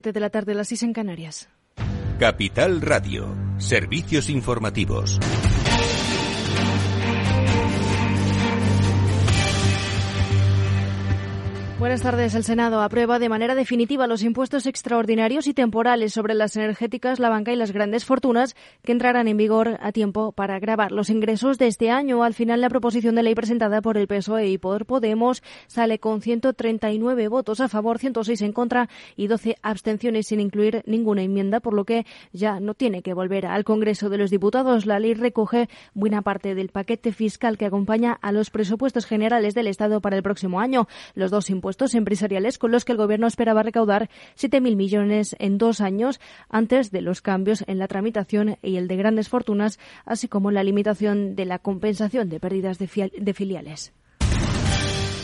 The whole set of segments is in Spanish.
de la tarde, las 6 en Canarias. Capital Radio, servicios informativos. Buenas tardes. El Senado aprueba de manera definitiva los impuestos extraordinarios y temporales sobre las energéticas, la banca y las grandes fortunas que entrarán en vigor a tiempo para grabar los ingresos de este año. Al final, la proposición de ley presentada por el PSOE y por Podemos sale con 139 votos a favor, 106 en contra y 12 abstenciones sin incluir ninguna enmienda, por lo que ya no tiene que volver al Congreso de los Diputados. La ley recoge buena parte del paquete fiscal que acompaña a los presupuestos generales del Estado para el próximo año. Los dos impuestos impuestos empresariales con los que el Gobierno esperaba recaudar 7.000 millones en dos años antes de los cambios en la tramitación y el de grandes fortunas, así como la limitación de la compensación de pérdidas de, de filiales.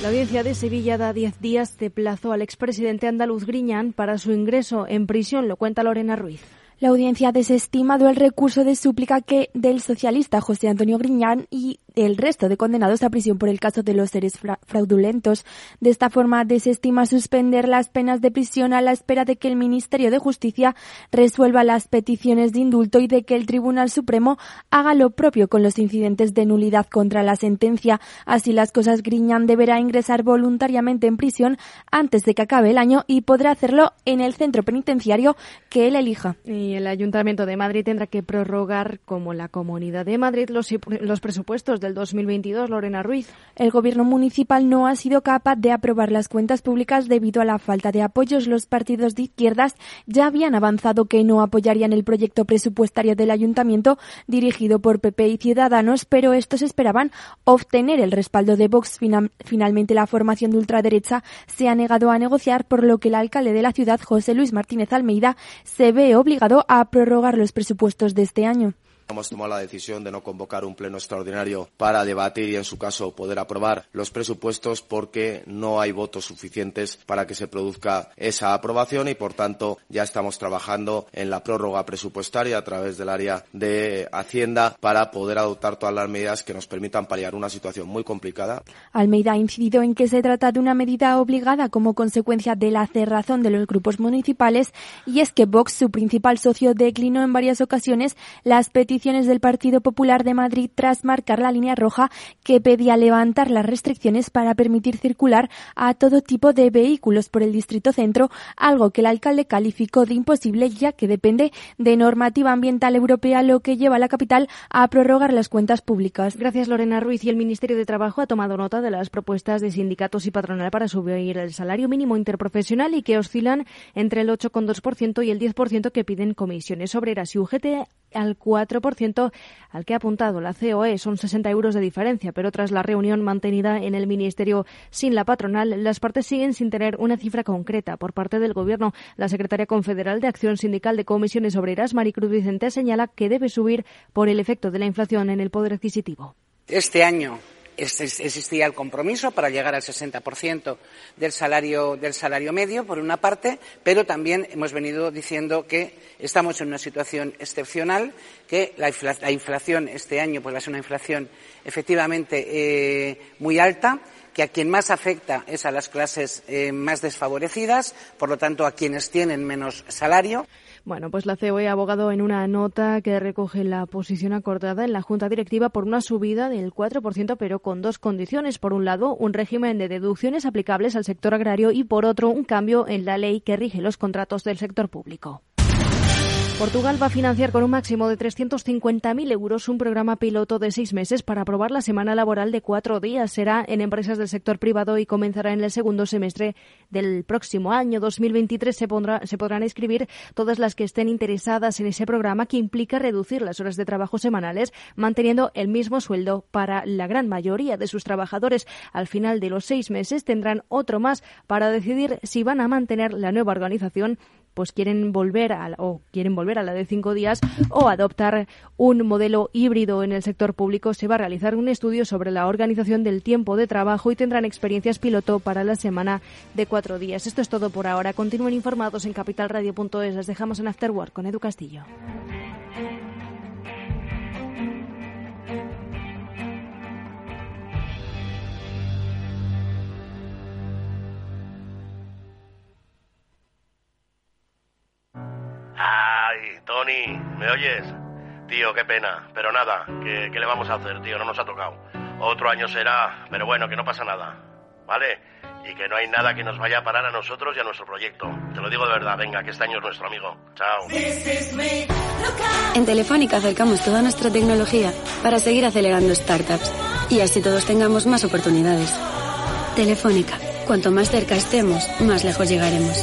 La audiencia de Sevilla da 10 días de plazo al expresidente andaluz Griñán para su ingreso en prisión, lo cuenta Lorena Ruiz. La audiencia desestimado el recurso de súplica que del socialista José Antonio Griñán y el resto de condenados a prisión por el caso de los seres fraudulentos. De esta forma, desestima suspender las penas de prisión a la espera de que el Ministerio de Justicia resuelva las peticiones de indulto y de que el Tribunal Supremo haga lo propio con los incidentes de nulidad contra la sentencia. Así las cosas, Griñán deberá ingresar voluntariamente en prisión antes de que acabe el año y podrá hacerlo en el centro penitenciario que él elija. Y el Ayuntamiento de Madrid tendrá que prorrogar, como la Comunidad de Madrid, los, los presupuestos del 2022, Lorena Ruiz. El gobierno municipal no ha sido capaz de aprobar las cuentas públicas debido a la falta de apoyos. Los partidos de izquierdas ya habían avanzado que no apoyarían el proyecto presupuestario del ayuntamiento dirigido por PP y Ciudadanos, pero estos esperaban obtener el respaldo de Vox. finalmente, la formación de ultraderecha se ha negado a negociar, por lo que el alcalde de la ciudad, José Luis Martínez Almeida, se ve obligado a prorrogar los presupuestos de este año. Hemos tomado la decisión de no convocar un pleno extraordinario para debatir y, en su caso, poder aprobar los presupuestos porque no hay votos suficientes para que se produzca esa aprobación y, por tanto, ya estamos trabajando en la prórroga presupuestaria a través del área de Hacienda para poder adoptar todas las medidas que nos permitan paliar una situación muy complicada. Almeida ha incidido en que se trata de una medida obligada como consecuencia de la cerrazón de los grupos municipales y es que Vox, su principal socio, declinó en varias ocasiones las peticiones del Partido Popular de Madrid tras marcar la línea roja que pedía levantar las restricciones para permitir circular a todo tipo de vehículos por el distrito centro, algo que el alcalde calificó de imposible ya que depende de normativa ambiental europea, lo que lleva a la capital a prorrogar las cuentas públicas. Gracias, Lorena Ruiz. Y el Ministerio de Trabajo ha tomado nota de las propuestas de sindicatos y patronal para subir el salario mínimo interprofesional y que oscilan entre el 8,2% y el 10% que piden comisiones obreras y UGT al 4% al que ha apuntado la COE. Son 60 euros de diferencia, pero tras la reunión mantenida en el Ministerio sin la patronal, las partes siguen sin tener una cifra concreta por parte del Gobierno. La secretaria confederal de Acción Sindical de Comisiones Obreras, Maricruz Vicente, señala que debe subir por el efecto de la inflación en el poder adquisitivo. Este año existía el compromiso para llegar al 60% del salario, del salario medio, por una parte, pero también hemos venido diciendo que estamos en una situación excepcional, que la, inflación este año pues, va a ser una inflación efectivamente eh, muy alta, que a quien más afecta es a las clases eh, más desfavorecidas, por lo tanto a quienes tienen menos salario. Bueno, pues la COE ha abogado en una nota que recoge la posición acordada en la Junta Directiva por una subida del 4%, pero con dos condiciones. Por un lado, un régimen de deducciones aplicables al sector agrario y, por otro, un cambio en la ley que rige los contratos del sector público. Portugal va a financiar con un máximo de 350.000 euros un programa piloto de seis meses para aprobar la semana laboral de cuatro días. Será en empresas del sector privado y comenzará en el segundo semestre del próximo año 2023. Se, se podrán inscribir todas las que estén interesadas en ese programa que implica reducir las horas de trabajo semanales, manteniendo el mismo sueldo para la gran mayoría de sus trabajadores. Al final de los seis meses tendrán otro más para decidir si van a mantener la nueva organización pues quieren volver a, o quieren volver a la de cinco días o adoptar un modelo híbrido en el sector público. Se va a realizar un estudio sobre la organización del tiempo de trabajo y tendrán experiencias piloto para la semana de cuatro días. Esto es todo por ahora. Continúen informados en capitalradio.es. Les dejamos en Afterwork con Edu Castillo. Tony, ¿me oyes? Tío, qué pena, pero nada, ¿qué, ¿qué le vamos a hacer, tío? No nos ha tocado. Otro año será, pero bueno, que no pasa nada, ¿vale? Y que no hay nada que nos vaya a parar a nosotros y a nuestro proyecto. Te lo digo de verdad, venga, que este año es nuestro amigo. Chao. En Telefónica acercamos toda nuestra tecnología para seguir acelerando startups y así todos tengamos más oportunidades. Telefónica, cuanto más cerca estemos, más lejos llegaremos.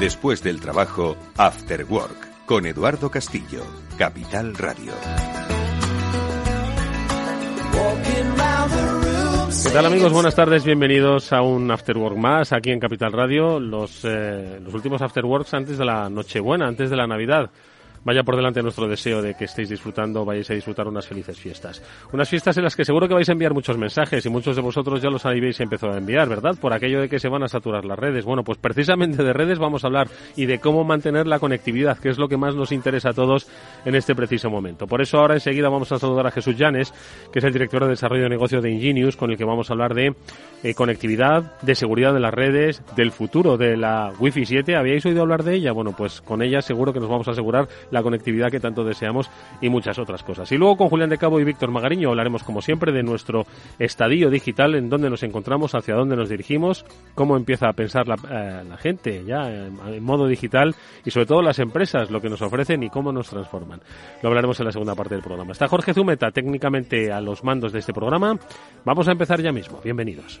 Después del trabajo, After Work, con Eduardo Castillo, Capital Radio. ¿Qué tal amigos? Buenas tardes, bienvenidos a un After Work más aquí en Capital Radio, los, eh, los últimos After Works antes de la Nochebuena, antes de la Navidad. Vaya por delante nuestro deseo de que estéis disfrutando, vayáis a disfrutar unas felices fiestas. Unas fiestas en las que seguro que vais a enviar muchos mensajes y muchos de vosotros ya los habéis empezado a enviar, ¿verdad? Por aquello de que se van a saturar las redes. Bueno, pues precisamente de redes vamos a hablar y de cómo mantener la conectividad, que es lo que más nos interesa a todos en este preciso momento. Por eso ahora enseguida vamos a saludar a Jesús Llanes, que es el director de desarrollo de negocio de Ingenius, con el que vamos a hablar de eh, conectividad, de seguridad de las redes, del futuro de la Wi-Fi 7. ¿Habíais oído hablar de ella? Bueno, pues con ella seguro que nos vamos a asegurar la conectividad que tanto deseamos y muchas otras cosas. Y luego con Julián de Cabo y Víctor Magariño hablaremos como siempre de nuestro estadio digital, en dónde nos encontramos, hacia dónde nos dirigimos, cómo empieza a pensar la, eh, gente ya en modo digital y sobre todo las empresas, lo que nos ofrecen y cómo nos transforman. Lo hablaremos en la segunda parte del programa. Está Jorge Zumeta técnicamente a los mandos de este programa. Vamos a empezar ya mismo. Bienvenidos.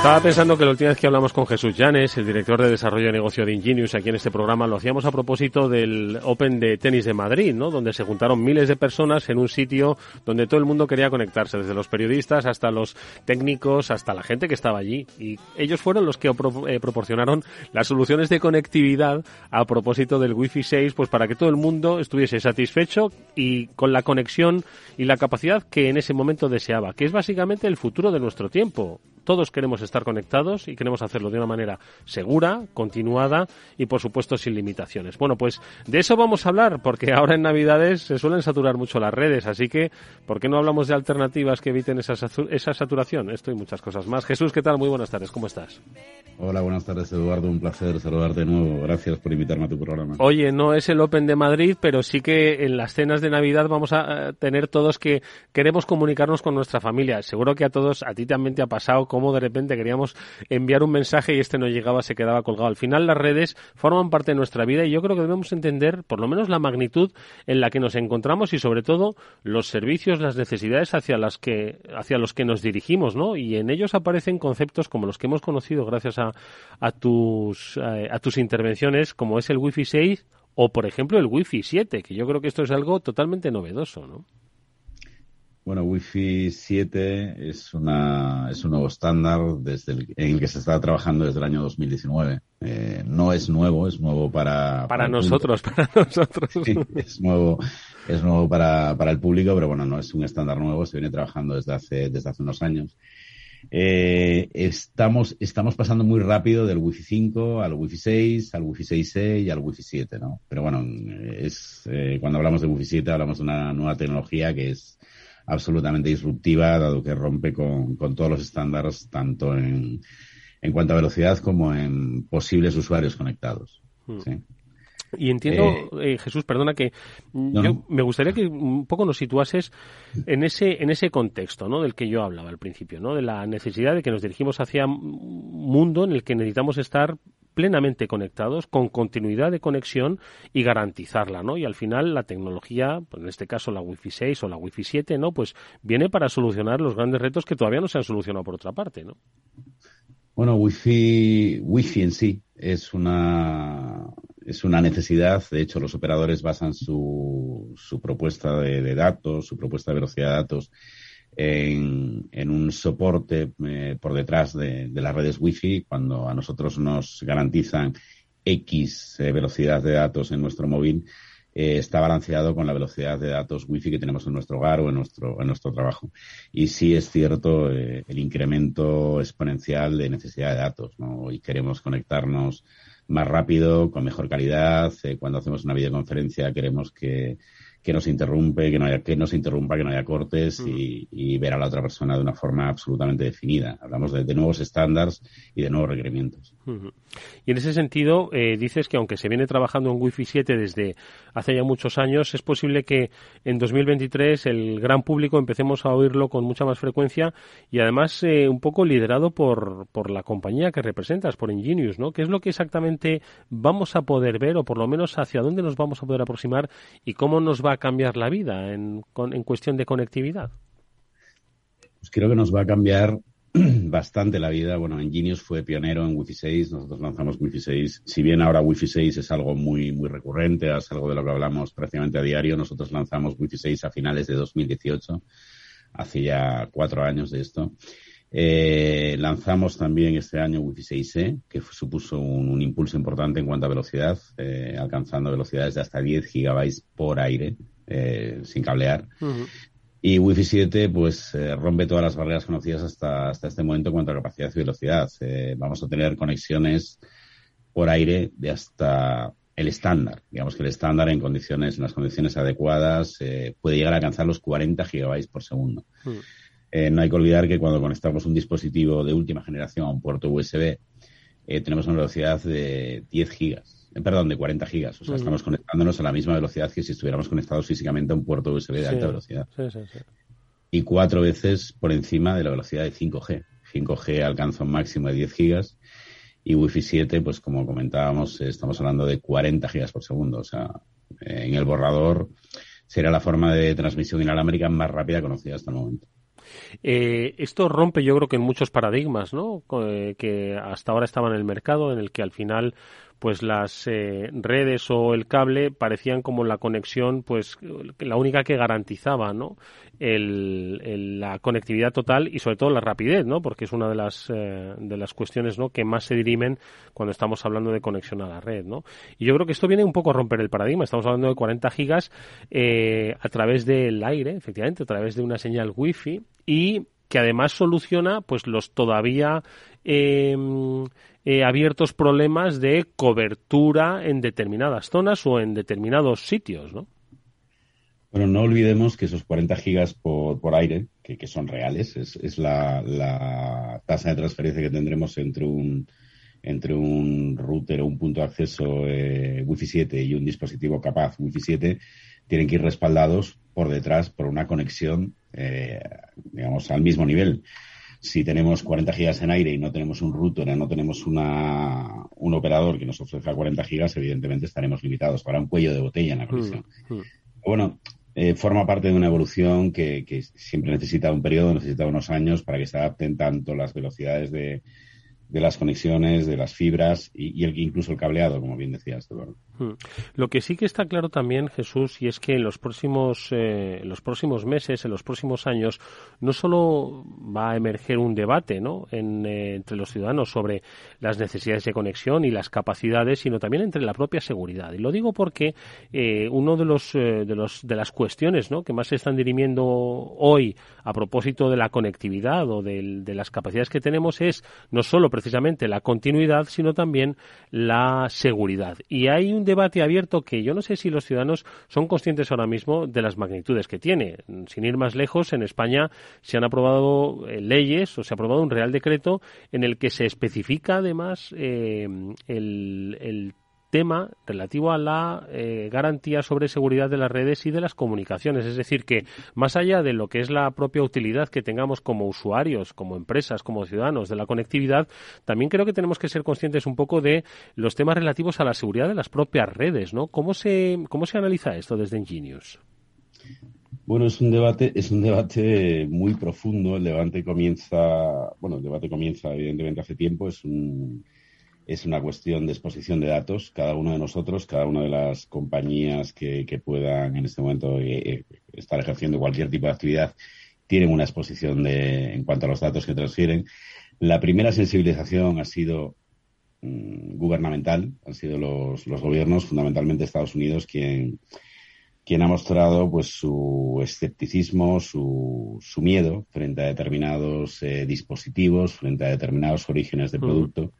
Estaba pensando que la última vez que hablamos con Jesús Llanes, el director de desarrollo de negocio de Ingenius aquí en este programa, lo hacíamos a propósito del Open de tenis de Madrid, ¿no? Donde se juntaron miles de personas en un sitio donde todo el mundo quería conectarse, desde los periodistas hasta los técnicos, hasta la gente que estaba allí. Y ellos fueron los que eh, proporcionaron las soluciones de conectividad a propósito del Wi-Fi 6, pues para que todo el mundo estuviese satisfecho y con la conexión y la capacidad que en ese momento deseaba, que es básicamente el futuro de nuestro tiempo. Todos queremos estar conectados y queremos hacerlo de una manera segura, continuada y por supuesto sin limitaciones. Bueno, pues de eso vamos a hablar porque ahora en Navidades se suelen saturar mucho las redes, así que ¿por qué no hablamos de alternativas que eviten esa, esa saturación? Esto y muchas cosas más. Jesús, ¿qué tal? Muy buenas tardes, ¿cómo estás? Hola, buenas tardes Eduardo, un placer saludarte de nuevo. Gracias por invitarme a tu programa. Oye, no es el Open de Madrid, pero sí que en las cenas de Navidad vamos a tener todos que queremos comunicarnos con nuestra familia. Seguro que a todos, a ti también te ha pasado cómo de repente queríamos enviar un mensaje y este no llegaba, se quedaba colgado. Al final las redes forman parte de nuestra vida y yo creo que debemos entender por lo menos la magnitud en la que nos encontramos y sobre todo los servicios, las necesidades hacia las que hacia los que nos dirigimos, ¿no? Y en ellos aparecen conceptos como los que hemos conocido gracias a, a tus a, a tus intervenciones, como es el Wi-Fi 6 o por ejemplo el Wi-Fi 7, que yo creo que esto es algo totalmente novedoso, ¿no? Bueno, Wi-Fi 7 es, una, es un nuevo estándar desde el, en el que se está trabajando desde el año 2019. Eh, no es nuevo, es nuevo para... Para, para nosotros, para nosotros. Sí, es nuevo, es nuevo para, para el público, pero bueno, no es un estándar nuevo, se viene trabajando desde hace, desde hace unos años. Eh, estamos, estamos pasando muy rápido del Wi-Fi 5 al Wi-Fi 6, al Wi-Fi 6E y al Wi-Fi 7, ¿no? Pero bueno, es, eh, cuando hablamos de Wi-Fi 7 hablamos de una nueva tecnología que es absolutamente disruptiva, dado que rompe con, con todos los estándares, tanto en, en, cuanto a velocidad como en posibles usuarios conectados. Hmm. ¿sí? Y entiendo, eh, eh, Jesús, perdona que no, yo me gustaría que un poco nos situases en ese en ese contexto, ¿no? Del que yo hablaba al principio, ¿no? De la necesidad de que nos dirigimos hacia un mundo en el que necesitamos estar plenamente conectados, con continuidad de conexión y garantizarla, ¿no? Y al final la tecnología, pues en este caso la Wi-Fi 6 o la Wi-Fi 7, ¿no? Pues viene para solucionar los grandes retos que todavía no se han solucionado por otra parte, ¿no? Bueno, Wi-Fi, Wi-Fi en sí es una es una necesidad. De hecho, los operadores basan su, su propuesta de, datos, su propuesta de velocidad de datos en, un soporte eh, por detrás de, las redes Wi-Fi, cuando a nosotros nos garantizan X eh, velocidad de datos en nuestro móvil, eh, está balanceado con la velocidad de datos wifi que tenemos en nuestro hogar o en nuestro, en nuestro trabajo. Y sí es cierto eh, el incremento exponencial de necesidad de datos, ¿no? Y queremos conectarnos más rápido, con mejor calidad. Cuando hacemos una videoconferencia queremos que que nos interrumpe, que no haya, que no se interrumpa, que no haya cortes y, ver a la otra persona de una forma absolutamente definida. Hablamos de, nuevos estándares y de nuevos requerimientos. Y en ese sentido, eh, dices que aunque se viene trabajando en Wi-Fi 7 desde hace ya muchos años, es posible que en 2023 el gran público empecemos a oírlo con mucha más frecuencia y además eh, un poco liderado por, por la compañía que representas, por Ingenius, ¿no? ¿Qué es lo que exactamente vamos a poder ver o por lo menos hacia dónde nos vamos a poder aproximar y cómo nos va a cambiar la vida en, en cuestión de conectividad? Pues creo que nos va a cambiar bastante la vida. Bueno, Enginius fue pionero en Wi-Fi 6, nosotros lanzamos Wi-Fi 6. Si bien ahora Wi-Fi 6 es algo muy, muy recurrente, es algo de lo que hablamos prácticamente a diario, nosotros lanzamos Wi-Fi 6 a finales de 2018, hace ya cuatro años de esto. Eh, lanzamos también este año Wi-Fi 6E, que supuso un, impulso importante en cuanto a velocidad, eh, alcanzando velocidades de hasta 10 gigabytes por aire, eh, sin cablear. Y Wi-Fi 7, pues, rompe todas las barreras conocidas hasta, hasta este momento en cuanto a capacidad y velocidad. vamos a tener conexiones por aire de hasta el estándar. Digamos que el estándar en condiciones, en las condiciones adecuadas, puede llegar a alcanzar los 40 gigabytes por segundo. Eh, no hay que olvidar que cuando conectamos un dispositivo de última generación a un puerto USB, eh, tenemos una velocidad de 10 gigas, eh, perdón, de 40 gigas. O sea, estamos conectándonos a la misma velocidad que si estuviéramos conectados físicamente a un puerto USB de alta velocidad. y cuatro veces por encima de la velocidad de 5G. 5G alcanza un máximo de 10 gigas y Wi-Fi 7, pues como comentábamos, estamos hablando de 40 gigas por segundo. O sea, en el borrador será la forma de transmisión inalámbrica más rápida conocida hasta el momento. Eh, esto rompe, yo creo que en muchos paradigmas, ¿no? Eh, que hasta ahora estaban en el mercado, en el que al final pues las eh, redes o el cable parecían como la conexión, pues la única que garantizaba, ¿no? El, la conectividad total y sobre todo la rapidez, ¿no? Porque es una de las eh, de las cuestiones, ¿no? Que más se dirimen cuando estamos hablando de conexión a la red, ¿no? Y yo creo que esto viene un poco a romper el paradigma. Estamos hablando de 40 gigas eh, a través del aire, efectivamente, a través de una señal wifi y que además soluciona pues los todavía eh, eh, abiertos problemas de cobertura en determinadas zonas o en determinados sitios, ¿no? Bueno, no olvidemos que esos 40 gigas por, por aire, que, son reales, es, la, tasa de transferencia que tendremos entre un, entre un router o un punto de acceso eh, Wi-Fi 7 y un dispositivo capaz Wi-Fi 7, tienen que ir respaldados por detrás por una conexión, eh, digamos, al mismo nivel si tenemos 40 gigas en aire y no tenemos un router, no tenemos una, un operador que nos ofrezca 40 gigas, evidentemente estaremos limitados. para un cuello de botella en la conexión. Mm, mm. Bueno, eh, forma parte de una evolución que, que, siempre necesita un periodo, necesita unos años para que se adapten tanto las velocidades de, de las conexiones, de las fibras y, el, incluso el cableado, como bien decías, Eduardo. Hmm. Lo que sí que está claro también, Jesús, y es que en los próximos, eh, los próximos meses, en los próximos años, no solo va a emerger un debate ¿no? Eh, entre los ciudadanos sobre las necesidades de conexión y las capacidades, sino también entre la propia seguridad. Y lo digo porque eh, uno de los, de los de las cuestiones ¿no? que más se están dirimiendo hoy a propósito de la conectividad o de, de las capacidades que tenemos es no solo precisamente la continuidad, sino también la seguridad. Y hay un debate abierto que yo no sé si los ciudadanos son conscientes ahora mismo de las magnitudes que tiene. Sin ir más lejos, en España se han aprobado eh, leyes o se ha aprobado un real decreto en el que se especifica además eh, el, el tema relativo a la eh, garantía sobre seguridad de las redes y de las comunicaciones. Es decir, que más allá de lo que es la propia utilidad que tengamos como usuarios, como empresas, como ciudadanos de la conectividad, también creo que tenemos que ser conscientes un poco de los temas relativos a la seguridad de las propias redes, ¿no? ¿Cómo se, cómo se analiza esto desde Ingenius? Bueno, es un debate, es un debate muy profundo. El debate comienza, bueno, el debate comienza evidentemente hace tiempo. Es un es una cuestión de exposición de datos. Cada uno de nosotros, cada una de las compañías que, puedan en este momento eh, estar ejerciendo cualquier tipo de actividad, tienen una exposición de, en cuanto a los datos que transfieren. La primera sensibilización ha sido mm, gubernamental, han sido los, los gobiernos, fundamentalmente Estados Unidos, quien, quien ha mostrado pues su escepticismo, su, su miedo frente a determinados eh, dispositivos, frente a determinados orígenes de producto.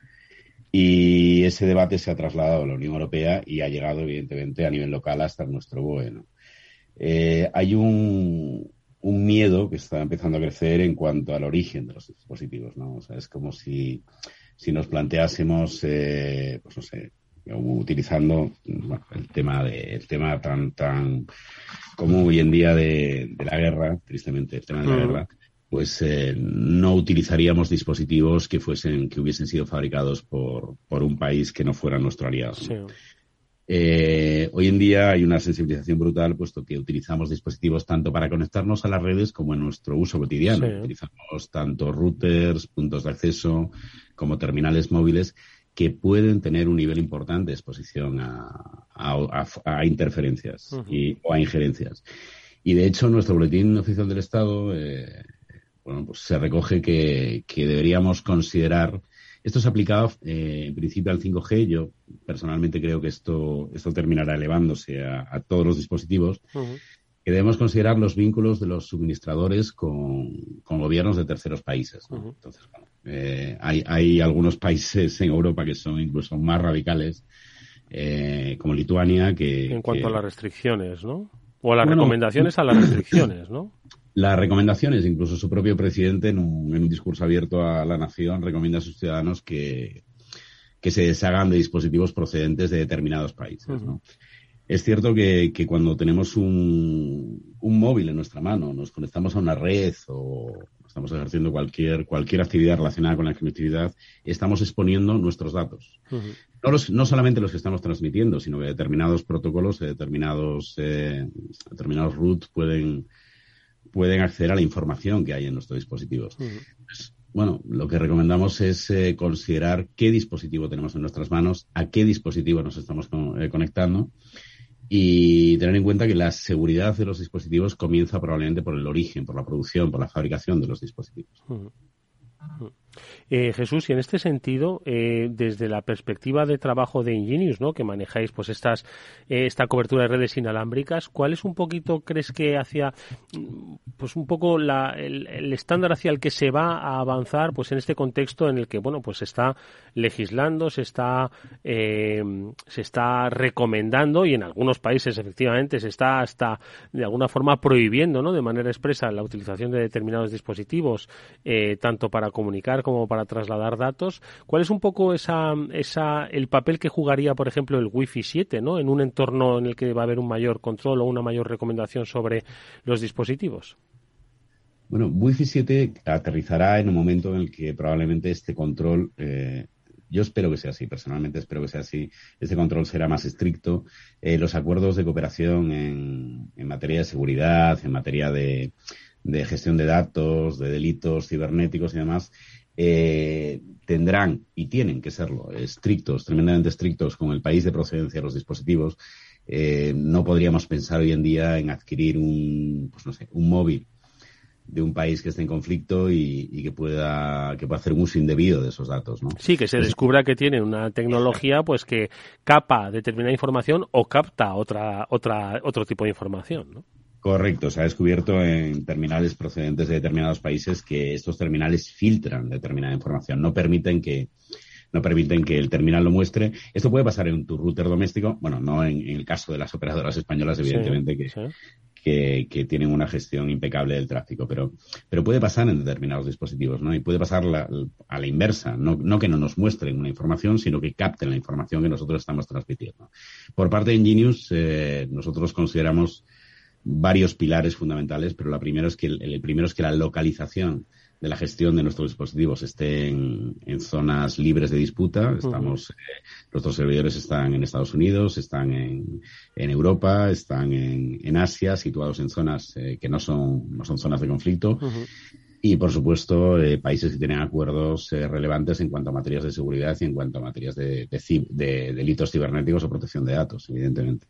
Y ese debate se ha trasladado a la Unión Europea y ha llegado, evidentemente, a nivel local hasta nuestro BOE. Eh, hay un, un, miedo que está empezando a crecer en cuanto al origen de los dispositivos. ¿no? O sea, es como si, si nos planteásemos, eh, pues no sé, utilizando el tema de, el tema tan tan como hoy en día de, la guerra, tristemente el tema de la guerra, pues eh, no utilizaríamos dispositivos que fuesen que hubiesen sido fabricados por, por un país que no fuera nuestro aliado. Eh, hoy en día hay una sensibilización brutal, puesto que utilizamos dispositivos tanto para conectarnos a las redes como en nuestro uso cotidiano. Utilizamos tanto routers, puntos de acceso, como terminales móviles que pueden tener un nivel importante de exposición a, a, interferencias y, o a injerencias. Y de hecho, nuestro boletín oficial del Estado, eh, bueno, pues se recoge que, que, deberíamos considerar. Esto se aplicado eh, en principio al 5G. Yo personalmente creo que esto, esto terminará elevándose a, todos los dispositivos que debemos considerar los vínculos de los suministradores con, gobiernos de terceros países. Entonces, bueno, eh, hay, hay, algunos países en Europa que son incluso más radicales, eh, como Lituania, que... En cuanto a las restricciones, ¿no? O a las recomendaciones a las restricciones, ¿no? Las recomendaciones, incluso su propio presidente en un, en un discurso abierto a la nación recomienda a sus ciudadanos que, que se deshagan de dispositivos procedentes de determinados países, ¿no? Es cierto que, cuando tenemos un, móvil en nuestra mano, nos conectamos a una red o estamos ejerciendo cualquier, cualquier actividad relacionada con la conectividad, estamos exponiendo nuestros datos. no, no, solamente los que estamos transmitiendo, sino que determinados protocolos, determinados, eh, determinados routes pueden, pueden acceder a la información que hay en nuestros dispositivos. Pues, bueno, lo que recomendamos es eh, considerar qué dispositivo tenemos en nuestras manos, a qué dispositivo nos estamos eh, conectando y tener en cuenta que la seguridad de los dispositivos comienza probablemente por el origen, por la producción, por la fabricación de los dispositivos. Eh, Jesús, y en este sentido, eh, desde la perspectiva de trabajo de Ingenius, ¿no? que manejáis pues estas, eh, esta cobertura de redes inalámbricas, ¿cuál es un poquito, crees que hacia, pues un poco la, el, estándar hacia el que se va a avanzar, pues en este contexto en el que, bueno, pues está legislando, se está, se está recomendando y en algunos países efectivamente se está hasta de alguna forma prohibiendo, ¿no? De manera expresa la utilización de determinados dispositivos, tanto para comunicar como para trasladar datos. ¿Cuál es un poco esa, esa, el papel que jugaría, por ejemplo, el Wi-Fi 7, ¿no? En un entorno en el que va a haber un mayor control o una mayor recomendación sobre los dispositivos. Bueno, Wi-Fi 7 aterrizará en un momento en el que probablemente este control, eh, yo espero que sea así, personalmente espero que sea así, este control será más estricto. Eh, los acuerdos de cooperación en, en materia de seguridad, en materia de, gestión de datos, de delitos cibernéticos y demás, eh, tendrán y tienen que serlo estrictos, tremendamente estrictos con el país de procedencia de los dispositivos. Eh, no podríamos pensar hoy en día en adquirir un, pues no sé, un móvil de un país que esté en conflicto y, que pueda que pueda hacer un uso indebido de esos datos, ¿no? Sí, que se descubra que tiene una tecnología pues que capa determinada información o capta otra otra otro tipo de información, ¿no? Correcto, se ha descubierto en terminales procedentes de determinados países que estos terminales filtran determinada información, no permiten que no permiten que el terminal lo muestre. Esto puede pasar en tu router doméstico, bueno, no en, el caso de las operadoras españolas, evidentemente, que, que, tienen una gestión impecable del tráfico, pero, pero puede pasar en determinados dispositivos, ¿no? Y puede pasar a la inversa, no, no que no nos muestren una información, sino que capten la información que nosotros estamos transmitiendo. Por parte de Ingenius, eh, nosotros consideramos varios pilares fundamentales, pero la primera es que el, primero es que la localización de la gestión de nuestros dispositivos esté en, zonas libres de disputa. Estamos, eh, nuestros servidores están en Estados Unidos, están en, en Europa, están en, en, Asia, situados en zonas eh, que no son, no son zonas de conflicto. Y, por supuesto, eh, países que tienen acuerdos eh, relevantes en cuanto a materias de seguridad y en cuanto a materias de, de, delitos cibernéticos o protección de datos, evidentemente.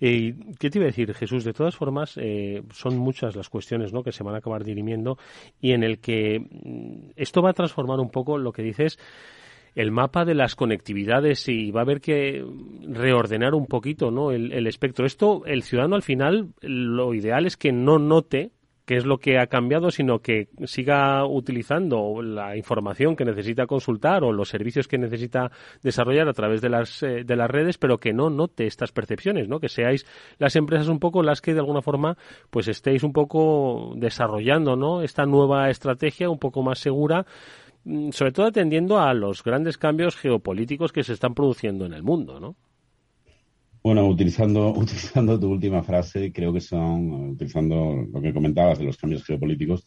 ¿Y qué te iba a decir, Jesús? De todas formas, eh, son muchas las cuestiones ¿no? que se van a acabar dirimiendo y en el que mm, esto va a transformar un poco lo que dices el mapa de las conectividades y va a haber que reordenar un poquito ¿no? el espectro. Esto, el ciudadano al final, lo ideal es que no note qué es lo que ha cambiado, sino que siga utilizando la información que necesita consultar o los servicios que necesita desarrollar a través de las, eh, de las redes, pero que no note estas percepciones, ¿no? Que seáis las empresas un poco las que de alguna forma pues estéis un poco desarrollando, ¿no? Esta nueva estrategia un poco más segura mm, sobre todo atendiendo a los grandes cambios geopolíticos que se están produciendo en el mundo, ¿no? Bueno, utilizando, utilizando tu última frase, creo que son, utilizando lo que comentabas de los cambios geopolíticos,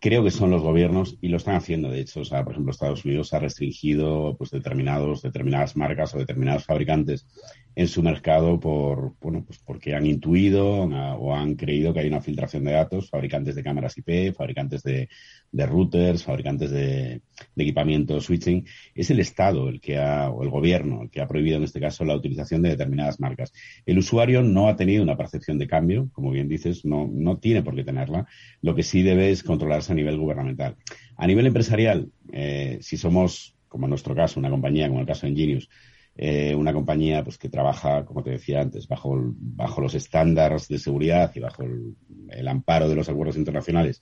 creo que son los gobiernos y lo están haciendo, de hecho. O sea, por ejemplo, Estados Unidos ha restringido pues, determinados, determinadas marcas o determinados fabricantes en su mercado por, bueno, pues porque han intuido o han creído que hay una filtración de datos, fabricantes de cámaras IP, fabricantes de, de routers, fabricantes de, de, equipamiento switching. Es el Estado el que ha, o el gobierno, el que ha prohibido en este caso la utilización de determinadas marcas. El usuario no ha tenido una percepción de cambio, como bien dices, no, no tiene por qué tenerla. Lo que sí debe es controlarse a nivel gubernamental. A nivel empresarial, eh, si somos, como en nuestro caso, una compañía, como el caso de Ingenius, eh, una compañía pues que trabaja, como te decía antes, bajo, bajo los estándares de seguridad y bajo el, amparo de los acuerdos internacionales,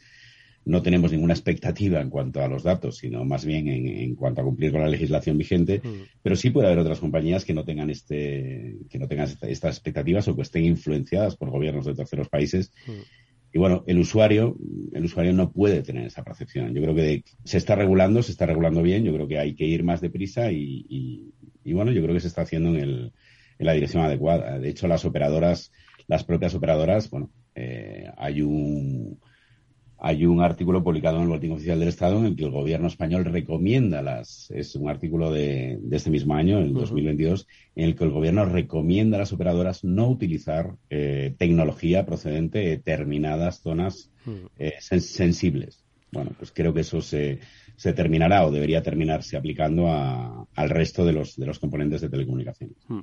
no tenemos ninguna expectativa en cuanto a los datos, sino más bien en, cuanto a cumplir con la legislación vigente. Mm. Pero sí puede haber otras compañías que no tengan este, que no tengan estas expectativas o que estén influenciadas por gobiernos de terceros países. Mm. Y bueno, el usuario, el usuario no puede tener esa percepción. Yo creo que se está regulando, se está regulando bien. Yo creo que hay que ir más deprisa y, y bueno, yo creo que se está haciendo en, el, en la dirección adecuada. De hecho, las operadoras, las propias operadoras, bueno, eh, hay un hay un artículo publicado en el Boletín Oficial del Estado en el que el gobierno español recomienda las, es un artículo de, de este mismo año, el 2022, en el que el gobierno recomienda a las operadoras no utilizar eh, tecnología procedente de determinadas zonas eh, sensibles. Bueno, pues creo que eso se, se terminará o debería terminarse aplicando al resto de los, de los componentes de telecomunicaciones. Hmm.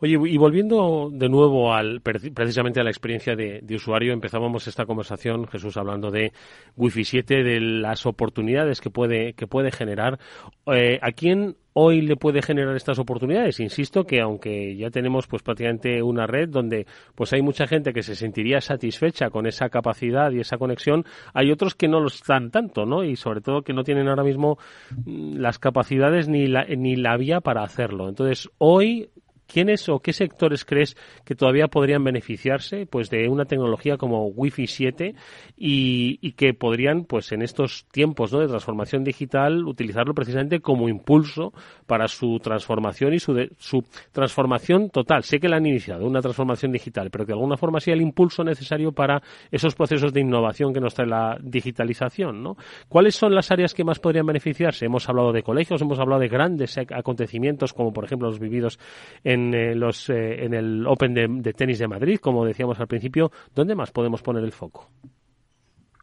Oye, y volviendo de nuevo al, precisamente a la experiencia de, usuario, empezábamos esta conversación, Jesús, hablando de Wi-Fi 7, de las oportunidades que puede, que puede generar. Eh, ¿A quién hoy le puede generar estas oportunidades. Insisto que aunque ya tenemos pues prácticamente una red donde pues hay mucha gente que se sentiría satisfecha con esa capacidad y esa conexión, hay otros que no lo están tanto, ¿no? Y sobre todo que no tienen ahora mismo mm, las capacidades ni la, ni la vía para hacerlo. Entonces, hoy ¿Quiénes o qué sectores crees que todavía podrían beneficiarse pues de una tecnología como Wi-Fi 7 y, que podrían pues en estos tiempos ¿no? de transformación digital utilizarlo precisamente como impulso para su transformación y su, su transformación total? Sé que la han iniciado, una transformación digital, pero de alguna forma sea el impulso necesario para esos procesos de innovación que nos trae la digitalización. ¿no? ¿Cuáles son las áreas que más podrían beneficiarse? Hemos hablado de colegios, hemos hablado de grandes acontecimientos como por ejemplo los vividos en en, eh, los, eh, en el Open de, tenis de Madrid, como decíamos al principio, ¿dónde más podemos poner el foco?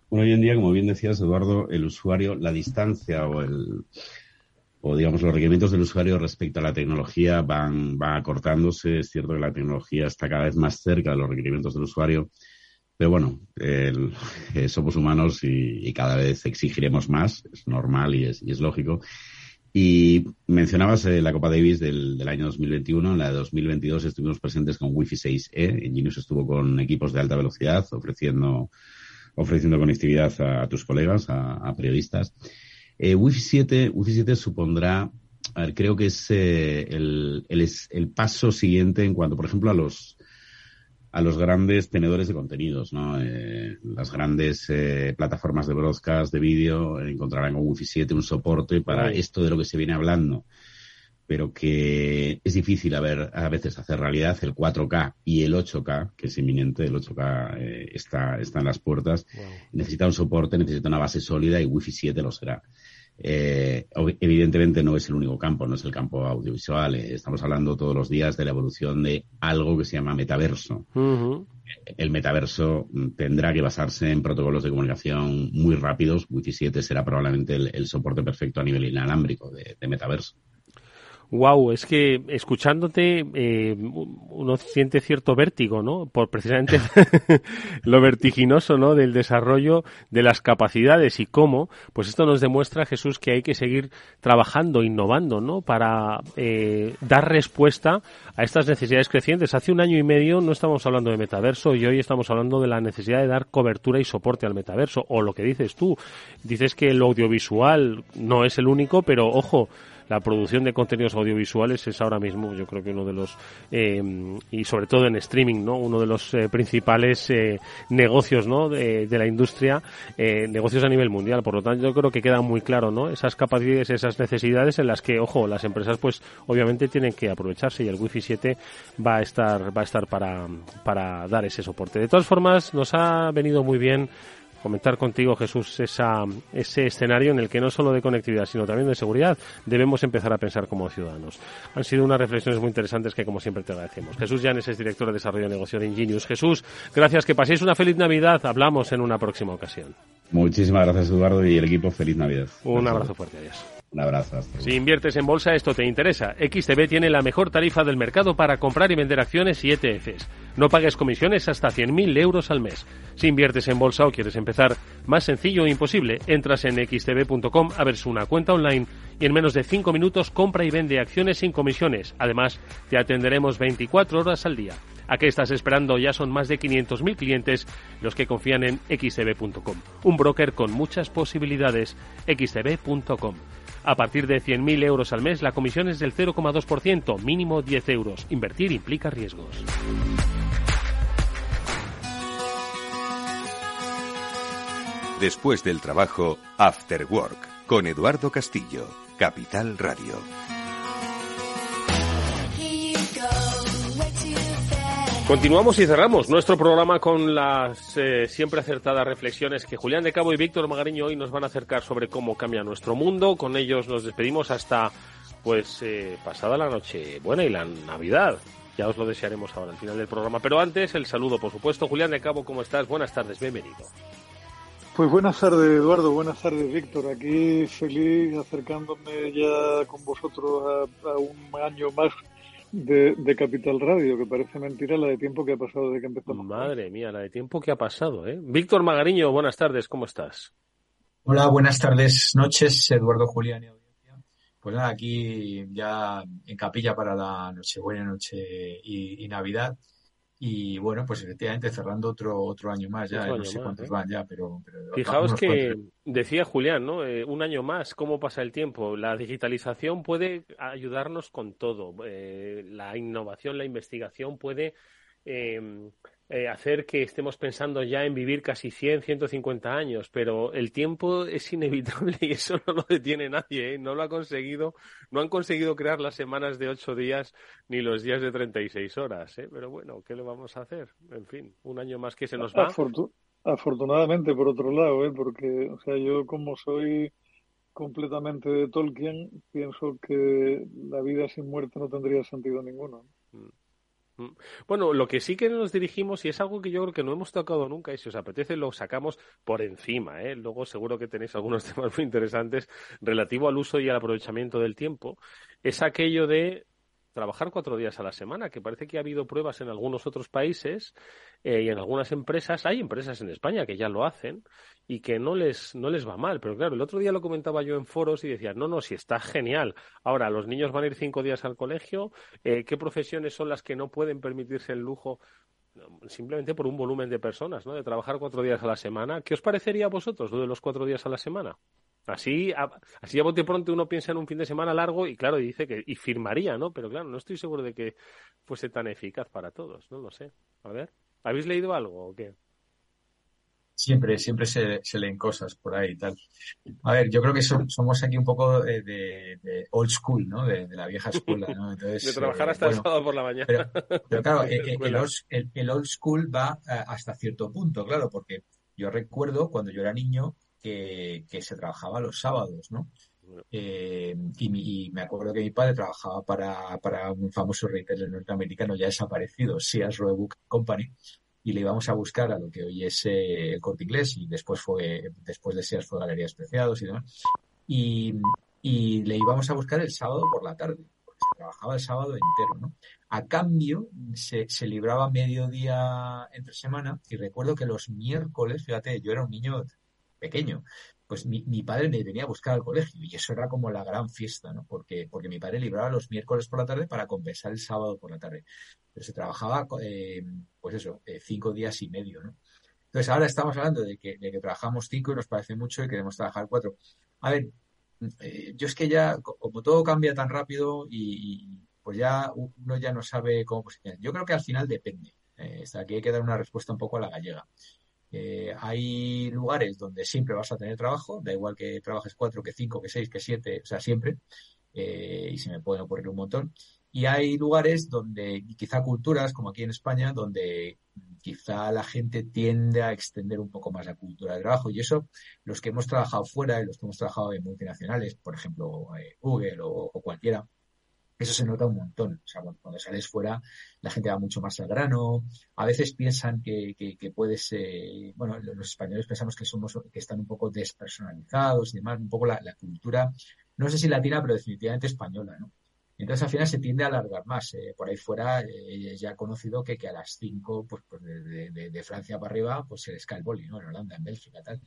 Bueno, hoy en día, como bien decías, Eduardo, el usuario, la distancia o el o digamos los requerimientos del usuario respecto a la tecnología van, van acortándose. Es cierto que la tecnología está cada vez más cerca de los requerimientos del usuario, pero bueno, el, eh, somos humanos y, y, cada vez exigiremos más, es normal y es, y es lógico. Y mencionabas eh, la Copa Davis del, del, año 2021. En la de 2022 estuvimos presentes con Wi-Fi 6E. Ingenius estuvo con equipos de alta velocidad ofreciendo, ofreciendo conectividad a, tus colegas, a, periodistas. Eh, Wi-Fi 7, Wi-Fi 7 supondrá, a ver, creo que es eh, el, el, el paso siguiente en cuanto, por ejemplo, a los, a los grandes tenedores de contenidos, ¿no? Eh, las grandes eh, plataformas de broadcast, de vídeo, encontrarán con Wi-Fi 7 un soporte para esto de lo que se viene hablando, pero que es difícil a, ver, a veces hacer realidad el 4K y el 8K, que es inminente, el 8K eh, está, está en las puertas, necesita un soporte, necesita una base sólida y Wi-Fi 7 lo será. Eh, evidentemente no es el único campo, no es el campo audiovisual. Eh, estamos hablando todos los días de la evolución de algo que se llama metaverso. el metaverso tendrá que basarse en protocolos de comunicación muy rápidos. Wi-Fi 7 será probablemente el, soporte perfecto a nivel inalámbrico de metaverso. Wow, es que escuchándote eh, uno siente cierto vértigo, ¿no? Por precisamente lo vertiginoso, ¿no? Del desarrollo de las capacidades y cómo, pues esto nos demuestra Jesús que hay que seguir trabajando, innovando, ¿no? Para eh, dar respuesta a estas necesidades crecientes. Hace un año y medio no estábamos hablando de metaverso y hoy estamos hablando de la necesidad de dar cobertura y soporte al metaverso. O lo que dices tú, dices que el audiovisual no es el único, pero ojo la producción de contenidos audiovisuales es ahora mismo, yo creo que uno de los, eh, y sobre todo en streaming, ¿no? Uno de los eh, principales eh, negocios, ¿no? De, la industria, negocios a nivel mundial. Por lo tanto, yo creo que queda muy claro, ¿no? Esas capacidades, esas necesidades en las que, ojo, las empresas, pues, obviamente tienen que aprovecharse y el Wi-Fi 7 va a estar, va a estar para, para dar ese soporte. De todas formas, nos ha venido muy bien comentar contigo, Jesús, esa, ese escenario en el que no solo de conectividad, sino también de seguridad, debemos empezar a pensar como ciudadanos. Han sido unas reflexiones muy interesantes que, como siempre, te agradecemos. Jesús Llanes es director de Desarrollo de Negocio de Ingenius. Jesús, gracias, que paséis una feliz Navidad. Hablamos en una próxima ocasión. Muchísimas gracias, Eduardo, y el equipo. Feliz Navidad. Un abrazo fuerte. Adiós. Un abrazo. Si inviertes en bolsa, esto te interesa. XTB tiene la mejor tarifa del mercado para comprar y vender acciones y ETFs. No pagues comisiones hasta 100.000 euros al mes. Si inviertes en bolsa o quieres empezar, más sencillo e imposible, entras en xtb.com, abres una cuenta online y en menos de 5 minutos compra y vende acciones sin comisiones. Además, te atenderemos 24 horas al día. ¿A qué estás esperando? Ya son más de 500.000 clientes los que confían en xtb.com. Un broker con muchas posibilidades. xtb.com. A partir de 100.000 euros al mes, la comisión es del 0,2%, mínimo 10 euros. Invertir implica riesgos. Después del trabajo, After Work, con Eduardo Castillo, Capital Radio. Continuamos y cerramos nuestro programa con las eh, siempre acertadas reflexiones que Julián de Cabo y Víctor Magariño hoy nos van a acercar sobre cómo cambia nuestro mundo. Con ellos nos despedimos hasta pues eh, pasada la noche buena y la Navidad. Ya os lo desearemos ahora al final del programa. Pero antes el saludo, por supuesto. Julián de Cabo, ¿cómo estás? Buenas tardes, bienvenido. Pues buenas tardes, Eduardo. Buenas tardes, Víctor. Aquí feliz acercándome ya con vosotros a un año más de, Capital Radio, que parece mentira la de tiempo que ha pasado desde que empezamos. Madre mía, la de tiempo que ha pasado, ¿eh? Víctor Magariño, buenas tardes, ¿cómo estás? Hola, buenas tardes, noches, Eduardo Julián y audiencia. Pues nada, aquí ya en capilla para la Nochebuena, Noche y Navidad. Y bueno, pues efectivamente cerrando otro otro año más ya, no sé cuántos ¿eh? van ya, pero... Fijaos que decía Julián, ¿no? Eh, un año más, ¿cómo pasa el tiempo? La digitalización puede ayudarnos con todo. Eh, la innovación, la investigación puede eh, hacer que estemos pensando ya en vivir casi 100, 150 años, pero el tiempo es inevitable y eso no lo detiene nadie, ¿eh? no lo ha conseguido, no han conseguido crear las semanas de 8 días ni los días de 36 horas, ¿eh? pero bueno, ¿qué le vamos a hacer? En fin, un año más que se nos va. afortunadamente, por otro lado, ¿eh? porque, o sea, yo como soy completamente de Tolkien, pienso que la vida sin muerte no tendría sentido ninguno. Mm. Mm. Bueno, lo que sí que nos dirigimos, y es algo que yo creo que no hemos tocado nunca, y si os apetece lo sacamos por encima, ¿eh? luego seguro que tenéis algunos temas muy interesantes relativo al uso y al aprovechamiento del tiempo, es aquello de trabajar cuatro días a la semana, que parece que ha habido pruebas en algunos otros países eh, y en algunas empresas, hay empresas en España que ya lo hacen y que no les, no les va mal. Pero claro, el otro día lo comentaba yo en foros y decía, no, no, si está genial. Ahora, los niños van a ir cinco días al colegio, eh, ¿qué profesiones son las que no pueden permitirse el lujo? simplemente por un volumen de personas. De trabajar cuatro días a la semana. ¿Qué os parecería a vosotros lo de los cuatro días a la semana? Así, a, así a bote pronto uno piensa en un fin de semana largo y claro, dice que y firmaría, ¿no? Pero claro, no estoy seguro de que fuese tan eficaz para todos, no lo sé. A ver, ¿habéis leído algo o qué? Siempre, siempre se, leen cosas por ahí y tal. A ver, yo creo que somos aquí un poco de, old school, ¿no? De, la vieja escuela, ¿no? de trabajar eh, hasta el sábado por la mañana. Pero, claro, el, old, school va eh, hasta cierto punto, claro, porque yo recuerdo cuando yo era niño que, se trabajaba los sábados, ¿no? Eh, y, me acuerdo que mi padre trabajaba para, para un famoso retailer norteamericano ya desaparecido, Sears Roebuck Company, y le íbamos a buscar a lo que hoy es eh, el corte inglés y después fue, después de Sears fue Galerías Preciados y demás. Y, y le íbamos a buscar el sábado por la tarde, porque se trabajaba el sábado entero, ¿no? A cambio, se, se libraba mediodía entre semana y recuerdo que los miércoles, fíjate, yo era un niño pequeño, pues mi, mi, padre me venía a buscar al colegio y eso era como la gran fiesta, ¿no? Porque, porque mi padre libraba los miércoles por la tarde para compensar el sábado por la tarde. Pero se trabajaba, eh, pues eso, eh, cinco días y medio, ¿no? Entonces ahora estamos hablando de que, de que trabajamos cinco y nos parece mucho y queremos trabajar cuatro. A ver, eh, yo es que ya, como todo cambia tan rápido y, pues ya uno ya no sabe cómo posicionar. Yo creo que al final depende. Aquí hay que dar una respuesta un poco a la gallega. Eh, hay lugares donde siempre vas a tener trabajo, da igual que trabajes cuatro, que cinco, que seis, que siete, o sea, siempre. Eh, y se me pueden ocurrir un montón. Y hay lugares donde, quizá culturas, como aquí en España, donde quizá la gente tiende a extender un poco más la cultura de trabajo. Y eso, los que hemos trabajado fuera los que hemos trabajado en multinacionales, por ejemplo, eh, Google o, o cualquiera, eso se nota un montón. Cuando sales fuera, la gente va mucho más al grano. A veces piensan que, que, que puedes, eh, bueno, los españoles pensamos que somos, que están un poco despersonalizados y demás, un poco la, cultura, no sé si latina, pero definitivamente española, ¿no? Entonces al final se tiende a alargar más. Eh, por ahí fuera eh, ya conocido que, que a las 5, pues, pues de, de, de, Francia para arriba, pues se les cae el boli, ¿no? En Holanda, en Bélgica, tal.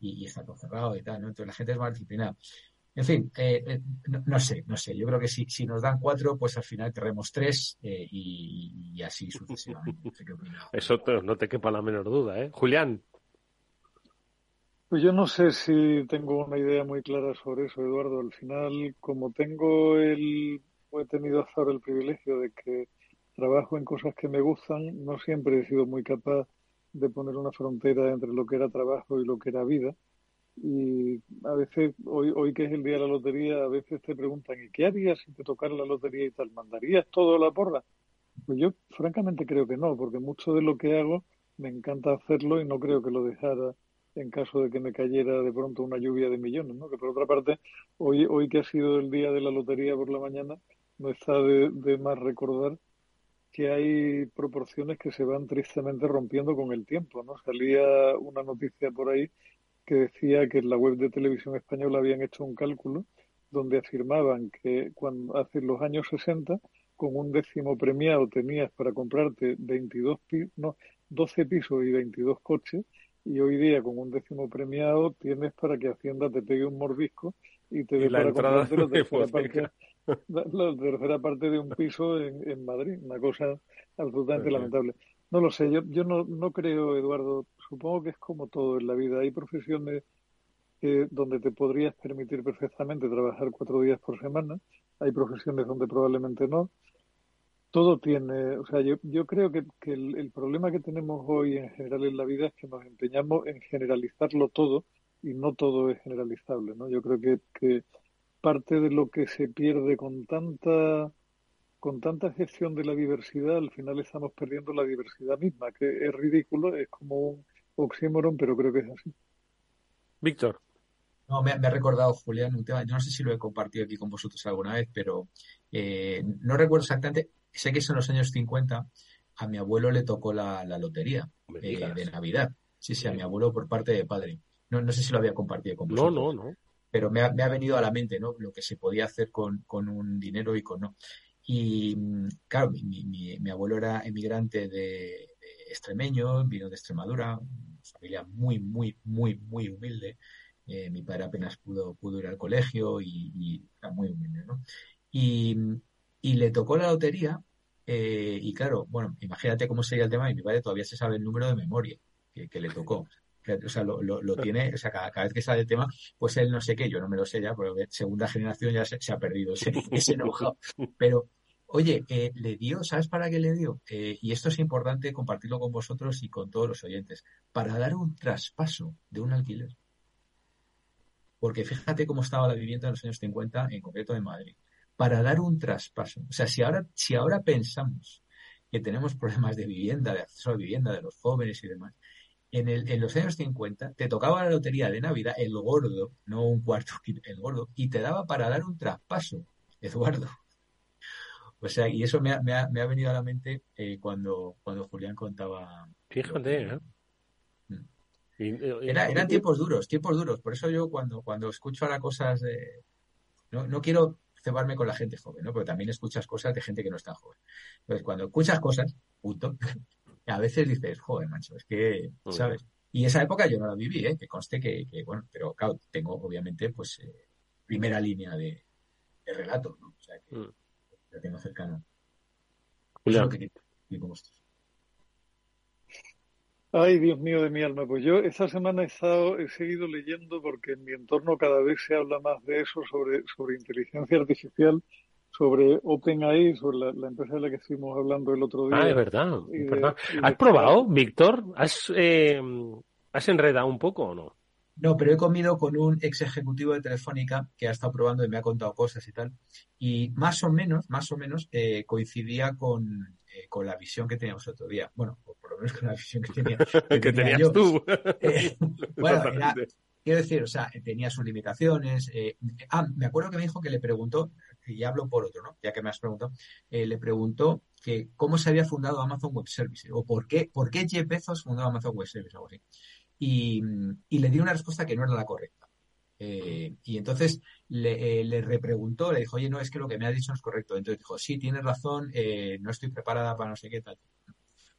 Y, y está todo cerrado y tal, ¿no? Entonces la gente es más disciplinada. En fin, eh, eh, no, no, sé, no sé. Yo creo que si, si nos dan cuatro, pues al final querremos tres eh, y, y, así sucesivamente. No sé Eso te, no te quepa la menor duda, ¿eh? Julián. Pues yo no sé si tengo una idea muy clara sobre eso, Eduardo. Al final, como tengo el, he tenido hasta ahora el privilegio de que trabajo en cosas que me gustan, no siempre he sido muy capaz de poner una frontera entre lo que era trabajo y lo que era vida y a veces, hoy, hoy que es el día de la lotería, a veces te preguntan, ¿y qué harías si te tocara la lotería y tal? ¿Mandarías todo a la porra? Pues yo francamente creo que no, porque mucho de lo que hago me encanta hacerlo y no creo que lo dejara en caso de que me cayera de pronto una lluvia de millones, ¿no? Que por otra parte, hoy, hoy que ha sido el día de la lotería por la mañana, no está de, de más recordar que hay proporciones que se van tristemente rompiendo con el tiempo, ¿no? Salía una noticia por ahí que decía que en la web de televisión española habían hecho un cálculo donde afirmaban que cuando hace los años 60 con un décimo premiado tenías para comprarte 22 no, 12 pisos y 22 coches y hoy día con un décimo premiado tienes para que Hacienda te pegue un mordisco y te dé para comprarte la tercera, parte, la, la tercera parte de un piso en, en Madrid, una cosa absolutamente lamentable. No lo sé, yo, yo no, no creo, Eduardo, supongo que es como todo en la vida. Hay profesiones donde te podrías permitir perfectamente trabajar cuatro días por semana, hay profesiones donde probablemente no. Todo tiene, o sea, yo, yo creo que, que el, el, problema que tenemos hoy en general en la vida es que nos empeñamos en generalizarlo todo y no todo es generalizable, ¿no? Yo creo que, que parte de lo que se pierde con tanta con tanta gestión de la diversidad, al final estamos perdiendo la diversidad misma, que es ridículo, es como un oxímoron, pero creo que es así. Víctor. No, me, me, ha recordado, Julián, un tema, yo no sé si lo he compartido aquí con vosotros alguna vez, pero eh, no recuerdo exactamente, sé que es en los años 50, a mi abuelo le tocó la, la lotería eh, de Navidad. Sí, sí, a mi abuelo por parte de padre. No, no sé si lo había compartido con vosotros. No, no, no. Pero me ha, me ha venido a la mente, ¿no? Lo que se podía hacer con, con un dinero y con no. Y claro, mi, mi, mi abuelo era emigrante de, de, extremeño, vino de Extremadura, familia muy, muy, muy, muy humilde. Eh, mi padre apenas pudo, pudo ir al colegio y, y era muy humilde, ¿no? Y, y le tocó la lotería eh, y claro, bueno, imagínate cómo sería el tema y mi padre todavía se sabe el número de memoria que, que le tocó. O sea, lo, lo, lo, tiene, o sea, cada, cada, vez que sale el tema, pues él no sé qué, yo no me lo sé ya, porque segunda generación ya se, se ha perdido ese, ese enojado. Pero, Oye, eh, le dio, ¿sabes para qué le dio? Eh, y esto es importante compartirlo con vosotros y con todos los oyentes, para dar un traspaso de un alquiler. Porque fíjate cómo estaba la vivienda en los años 50, en concreto en Madrid. Para dar un traspaso. O sea, si ahora, si ahora pensamos que tenemos problemas de vivienda, de acceso a vivienda de los jóvenes y demás, en, el, en los años 50 te tocaba la lotería de Navidad, el gordo, no un cuarto, el gordo, y te daba para dar un traspaso, Eduardo. O sea, y eso me ha, me ha, me ha venido a la mente eh, cuando, cuando Julián contaba, Fíjate, ¿eh? Era, eran tiempos duros, tiempos duros. Por eso yo cuando, cuando escucho ahora cosas de... No, no quiero cebarme con la gente joven, ¿no? Pero también escuchas cosas de gente que no está joven. Entonces, cuando escuchas cosas, punto, a veces dices, joder, macho, es que, ¿sabes? Y esa época yo no la viví, ¿eh? Que conste que, bueno, pero claro, tengo obviamente, pues, eh, primera línea de, relato, ¿no? O sea, que la tengo. Julián. que, Ay, Dios mío de mi alma. Pues yo esta semana he estado, he seguido leyendo porque en mi entorno cada vez se habla más de eso, sobre, sobre inteligencia artificial, sobre OpenAI, sobre la, empresa de la que estuvimos hablando el otro día. Ah, es verdad. ¿Has probado, Víctor? ¿Has, eh, ¿Has enredado un poco o no? No, pero he comido con un ex ejecutivo de Telefónica que ha estado probando y me ha contado cosas y tal. Y más o menos, más o menos, eh, coincidía con, eh, con la visión que teníamos otro día. Bueno, por lo menos con la visión que tenía. que, tenías tú. Eh, bueno, quiero decir, o sea, tenía sus limitaciones. Eh, ah, me acuerdo que me dijo que le preguntó, y hablo por otro, ¿no? Ya que me has preguntado, le preguntó que cómo se había fundado Amazon Web Services o por qué, por qué Jeff Bezos fundó Amazon Web Services o algo así. Y, y le di una respuesta que no era la correcta. Eh, y entonces le, eh, le, repreguntó, le dijo, oye, no, es que lo que me ha dicho no es correcto. Entonces dijo, sí, tienes razón, eh, no estoy preparada para no sé qué tal.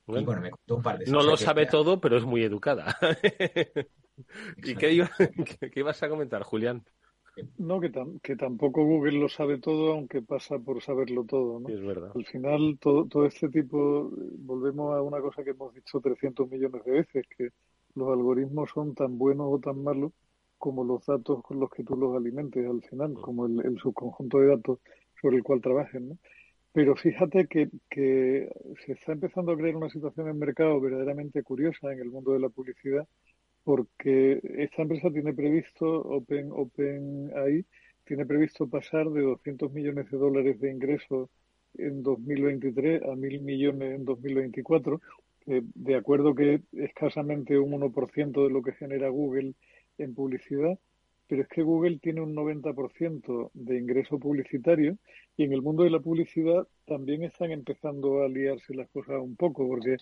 y bueno, me contó un par de No lo sabe todo, pero es muy educada. ¿Y qué, qué, ibas a comentar, Julián? No, que, que tampoco Google lo sabe todo, aunque pasa por saberlo todo. ¿no? es verdad. Al final, todo, todo este tipo, volvemos a una cosa que hemos dicho 300 millones de veces, que los algoritmos son tan buenos o tan malos como los datos con los que tú los alimentes al final, como el, subconjunto de datos sobre el cual trabajen. ¿no? Pero fíjate que, que se está empezando a crear una situación en el mercado verdaderamente curiosa en el mundo de la publicidad, porque esta empresa tiene previsto, Open, OpenAI, tiene previsto pasar de 200 millones de dólares de ingresos en 2023 a mil millones en 2024, de acuerdo que escasamente un 1% de lo que genera Google en publicidad, pero es que Google tiene un 90% de ingreso publicitario y en el mundo de la publicidad también están empezando a liarse las cosas un poco, porque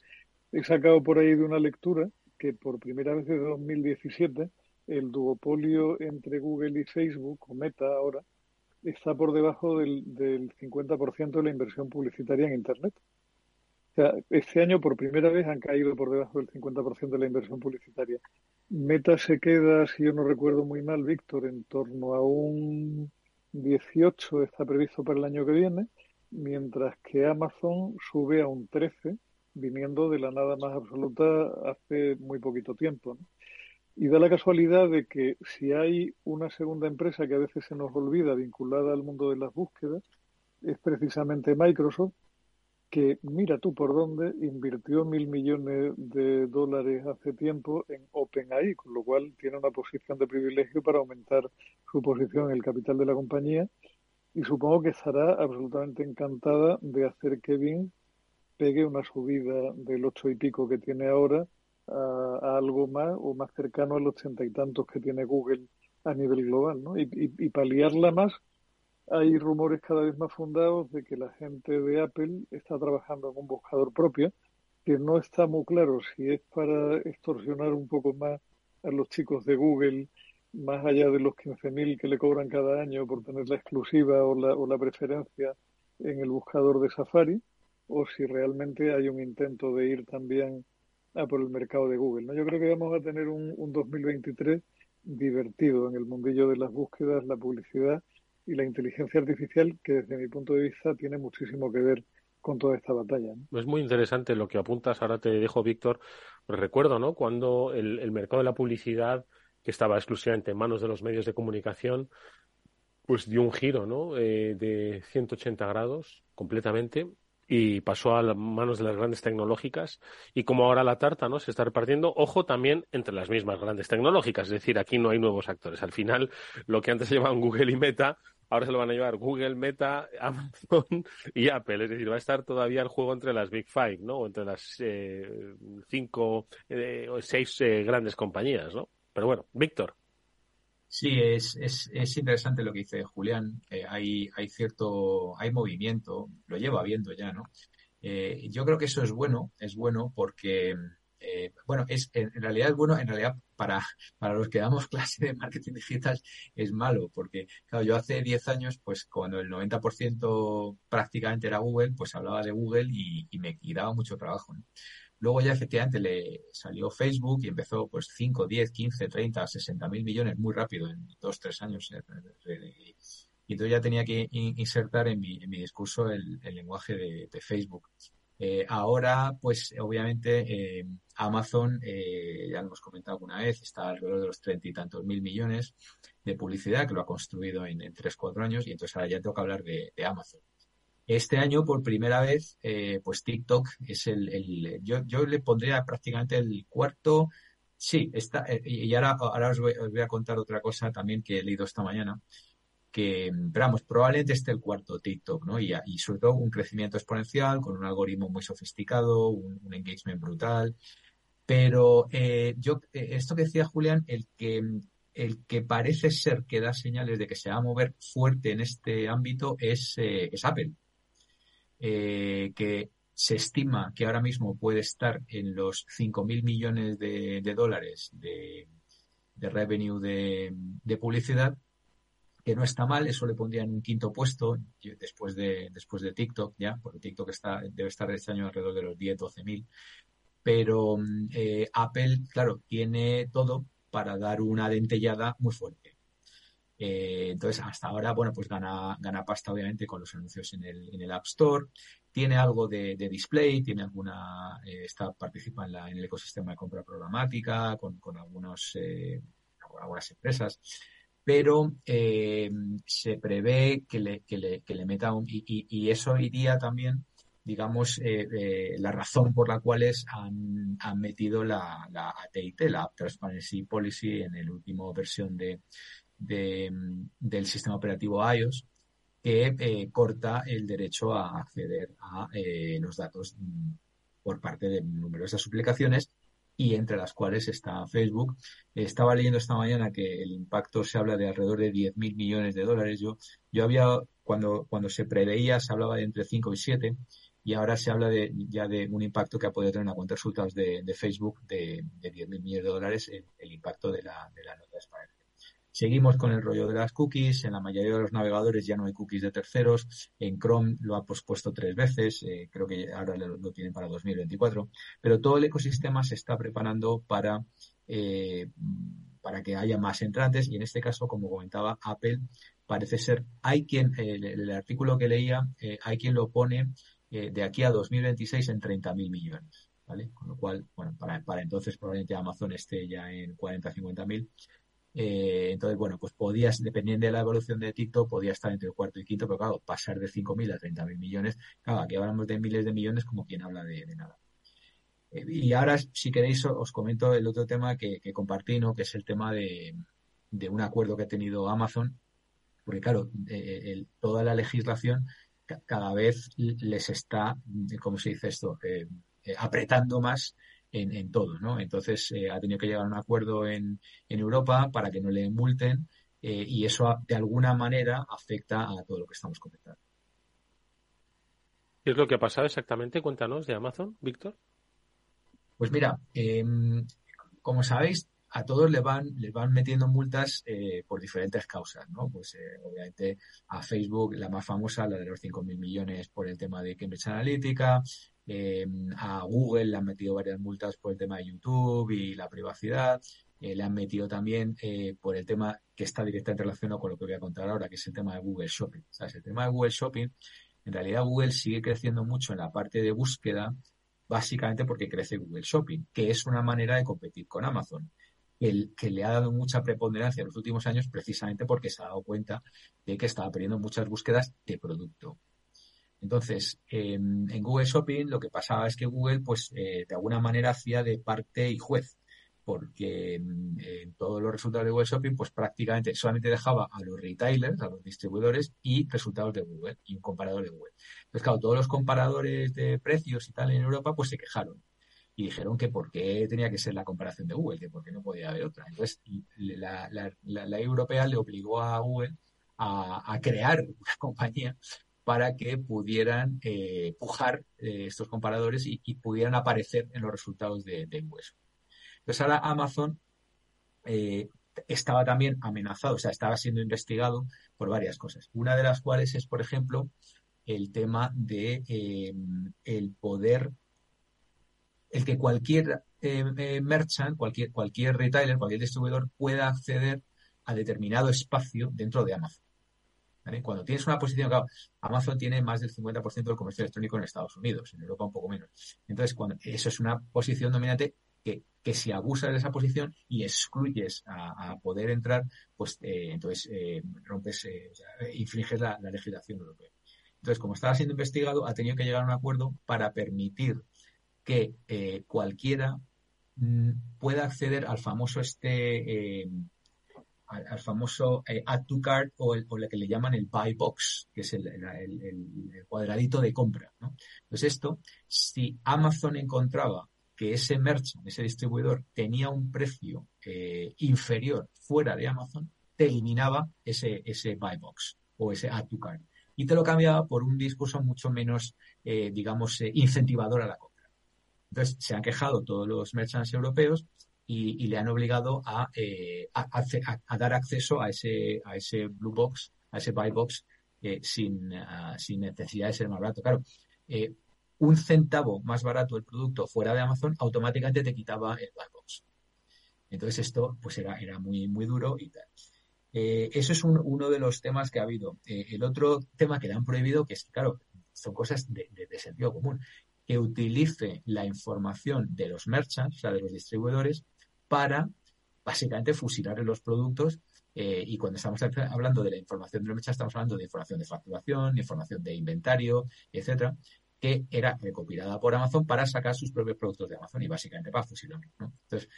he sacado por ahí de una lectura que por primera vez desde 2017 el duopolio entre Google y Facebook, o Meta ahora, está por debajo del, del 50% de la inversión publicitaria en Internet. Este año por primera vez han caído por debajo del 50% de la inversión publicitaria. Meta se queda, si yo no recuerdo muy mal, Víctor, en torno a un 18 está previsto para el año que viene, mientras que Amazon sube a un 13, viniendo de la nada más absoluta hace muy poquito tiempo. Y da la casualidad de que si hay una segunda empresa que a veces se nos olvida vinculada al mundo de las búsquedas, es precisamente Microsoft, que mira tú por dónde invirtió mil millones de dólares hace tiempo en OpenAI, con lo cual tiene una posición de privilegio para aumentar su posición en el capital de la compañía y supongo que estará absolutamente encantada de hacer que Bing pegue una subida del ocho y pico que tiene ahora a, algo más o más cercano al ochenta y tantos que tiene Google a nivel global, ¿no? Y, y, y paliarla más hay rumores cada vez más fundados de que la gente de Apple está trabajando en un buscador propio, que no está muy claro si es para extorsionar un poco más a los chicos de Google, más allá de los 15.000 que le cobran cada año por tener la exclusiva o la, o la preferencia en el buscador de Safari, o si realmente hay un intento de ir también a por el mercado de Google. ¿no? Yo creo que vamos a tener un, un 2023 divertido en el mundillo de las búsquedas, la publicidad y la inteligencia artificial, que desde mi punto de vista tiene muchísimo que ver con toda esta batalla. Es muy interesante lo que apuntas. Ahora te dejo, Víctor. Pues recuerdo, ¿no? Cuando el, mercado de la publicidad, que estaba exclusivamente en manos de los medios de comunicación, pues dio un giro, ¿no? Eh, de 180 grados completamente y pasó a las manos de las grandes tecnológicas y como ahora la tarta no se está repartiendo ojo también entre las mismas grandes tecnológicas es decir aquí no hay nuevos actores al final lo que antes se llamaban Google y Meta ahora se lo van a llevar Google, Meta, Amazon y Apple. Es decir, va a estar todavía el juego entre las Big Five, ¿no? O entre las eh, cinco eh, o seis eh, grandes compañías, ¿no? Pero bueno, Víctor. Sí, es, es, es interesante lo que dice Julián. hay, hay cierto, hay movimiento, lo lleva viendo ya, ¿no? yo creo que eso es bueno, es bueno porque eh, bueno, es en, realidad es bueno, en realidad para, para los que damos clase de marketing digital es malo, porque claro, yo hace 10 años, pues cuando el 90% prácticamente era Google, pues hablaba de Google y, me daba mucho trabajo. Luego ya efectivamente le salió Facebook y empezó pues 5, 10, 15, 30, 60 mil millones muy rápido en 2, 3 años. Y entonces ya tenía que insertar en mi, en mi discurso el, el lenguaje de, de Facebook. Eh, ahora, pues obviamente eh, Amazon, eh, ya lo hemos comentado alguna vez, está alrededor de los treinta y tantos mil millones de publicidad que lo ha construido en, tres, cuatro años y entonces ahora ya toca hablar de, Amazon. Este año, por primera vez, pues TikTok es el, yo, yo, le pondría prácticamente el cuarto, sí, está, y ahora, ahora os voy a contar otra cosa también que he leído esta mañana que, pero probablemente esté el cuarto TikTok, ¿no? Y, y, sobre todo un crecimiento exponencial con un algoritmo muy sofisticado, un, engagement brutal. Pero eh, yo, eh, esto que decía Julián, el que, el que parece ser que da señales de que se va a mover fuerte en este ámbito es, eh, es Apple, que se estima que ahora mismo puede estar en los 5.000 millones de, de dólares de, de revenue de, de publicidad que no está mal, eso le pondría en un quinto puesto después de, después de TikTok, ya, porque TikTok está, debe estar este año alrededor de los 10, 12 mil. Pero eh, Apple, claro, tiene todo para dar una dentellada muy fuerte. Eh, entonces, hasta ahora, bueno, pues gana, gana pasta obviamente con los anuncios en el, en el App Store. Tiene algo de, display, tiene alguna, eh, está, participa en, la, en el ecosistema de compra programática con, con algunas empresas pero eh, se prevé que le, que meta un... Y, eso iría también, digamos, eh, eh, la razón por la cual es, han, metido la, la ATT, la Transparency Policy, en la última versión de, de, del sistema operativo iOS, que corta el derecho a acceder a los datos mm, por parte de numerosas aplicaciones y entre las cuales está Facebook. Estaba leyendo esta mañana que el impacto se habla de alrededor de 10.000 millones de dólares. Yo, yo había, cuando, cuando se preveía, se hablaba de entre 5 y 7 y ahora se habla de, ya de un impacto que ha podido tener una cuenta de resultados de, de Facebook de, de 10.000 millones de dólares, el, el impacto de la, de la nota transparencia. Seguimos con el rollo de las cookies. En la mayoría de los navegadores ya no hay cookies de terceros. En Chrome lo ha pospuesto tres veces. Eh, creo que ahora lo, tienen para 2024. Pero todo el ecosistema se está preparando para, eh, para que haya más entrantes. Y en este caso, como comentaba Apple, parece ser, hay quien, el, artículo que leía, eh, hay quien lo pone de aquí a 2026 en 30.000 millones. Con lo cual, bueno, para, para entonces probablemente Amazon esté ya en 40, 50 mil. Eh, entonces, bueno, pues podías, dependiendo de la evolución de TikTok, podía estar entre el cuarto y quinto, pero claro, pasar de 5.000 a 30.000 millones, claro, aquí hablamos de miles de millones como quien habla de, nada. Eh, y ahora, si queréis, os comento el otro tema que, compartí, ¿no? Que es el tema de, un acuerdo que ha tenido Amazon, porque claro, eh, toda la legislación cada vez les está, ¿cómo se dice esto? apretando más en, todo, ¿no? Entonces eh, ha tenido que llegar a un acuerdo en, en Europa para que no le multen eh, y eso de alguna manera afecta a todo lo que estamos comentando. ¿Qué es lo que ha pasado exactamente? Cuéntanos de Amazon, Víctor. Pues mira, em, como sabéis, a todos le van, les van metiendo multas eh, por diferentes causas, ¿no? Pues eh, obviamente a Facebook, la más famosa, la de los 5.000 millones por el tema de Cambridge Analytica, eh, a Google le han metido varias multas por el tema de YouTube y la privacidad, le han metido también por el tema que está directamente relacionado con lo que voy a contar ahora, que es el tema de Google Shopping. El tema de Google Shopping, en realidad Google sigue creciendo mucho en la parte de búsqueda, básicamente porque crece Google Shopping, que es una manera de competir con Amazon el que le ha dado mucha preponderancia en los últimos años precisamente porque se ha dado cuenta de que estaba perdiendo muchas búsquedas de producto. Entonces, en, Google Shopping lo que pasaba es que Google, pues, eh, de alguna manera hacía de parte y juez, porque en todos los resultados de Google Shopping, pues prácticamente solamente dejaba a los retailers, a los distribuidores y resultados de Google y un comparador de Google. Entonces, claro, todos los comparadores de precios y tal en Europa, pues se quejaron y dijeron que por qué tenía que ser la comparación de Google, que por qué no podía haber otra. Entonces, la, ley europea le obligó a Google a, crear una compañía para que pudieran eh, pujar eh, estos comparadores y, pudieran aparecer en los resultados de, hueso. Entonces ahora Amazon eh, estaba también amenazado, o sea, estaba siendo investigado por varias cosas. Una de las cuales es, por ejemplo, el tema de el poder, el que cualquier merchant, cualquier, cualquier retailer, cualquier distribuidor pueda acceder a determinado espacio dentro de Amazon. Cuando tienes una posición, claro, Amazon tiene más del 50% del comercio electrónico en Estados Unidos, en Europa un poco menos. Entonces, cuando eso es una posición dominante que, que si abusas de esa posición y excluyes a, poder entrar, pues eh, entonces eh, rompes, eh, infringes la, legislación europea. Entonces, como estaba siendo investigado, ha tenido que llegar a un acuerdo para permitir que cualquiera mm, pueda acceder al famoso este al, famoso eh, add to cart o, el, lo que le llaman el buy box, que es el, cuadradito de compra. ¿no? Entonces esto, si Amazon encontraba que ese merchant, ese distribuidor, tenía un precio eh, inferior fuera de Amazon, te eliminaba ese, ese buy box o ese add to cart y te lo cambiaba por un discurso mucho menos, eh, digamos, incentivador a la compra. Entonces, se han quejado todos los merchants europeos y, le han obligado a, eh, a, dar acceso a ese, a ese blue box, a ese buy box, eh, sin, ah, sin necesidad de ser más barato. Claro, eh, un centavo más barato el producto fuera de Amazon automáticamente te quitaba el buy box. Entonces esto pues era, era muy, muy duro y tal. eso es uno de los temas que ha habido. el otro tema que le han prohibido, que es, claro, son cosas de, de, sentido común, que utilice la información de los merchants, o sea, de los distribuidores, para básicamente fusilar los productos eh, y cuando estamos hablando de la información de los estamos hablando de información de facturación, información de inventario, etcétera, que era recopilada por Amazon para sacar sus propios productos de Amazon y básicamente para fusilarlos. Entonces,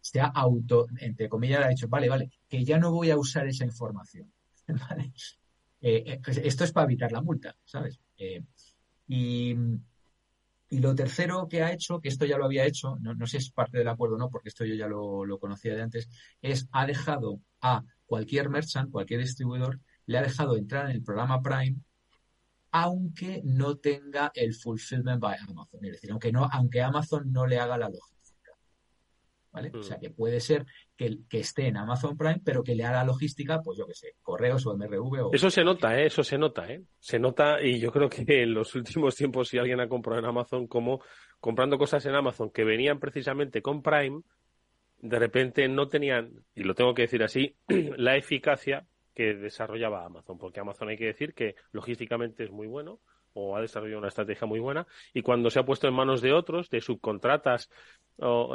se ha auto, entre comillas, ha dicho, vale, vale, que ya no voy a usar esa información. Eh, eh, pues esto es para evitar la multa, ¿sabes? y y lo tercero que ha hecho, que esto ya lo había hecho, no, sé si es parte del acuerdo o no, porque esto yo ya lo, conocía de antes, es ha dejado a cualquier merchant, cualquier distribuidor, le ha dejado entrar en el programa Prime aunque no tenga el fulfillment by Amazon. Es decir, aunque no, aunque Amazon no le haga la lógica. ¿Vale? O sea, mm. que puede ser que, que, esté en Amazon Prime, pero que le haga logística, pues yo qué sé, correos o MRV o... Eso se nota, ¿eh? Eso se nota, ¿eh? Se nota y yo creo que en los últimos tiempos si alguien ha comprado en Amazon, como comprando cosas en Amazon que venían precisamente con Prime, de repente no tenían, y lo tengo que decir así, la eficacia que desarrollaba Amazon, porque Amazon hay que decir que logísticamente es muy bueno, o ha desarrollado una estrategia muy buena y cuando se ha puesto en manos de otros, de subcontratas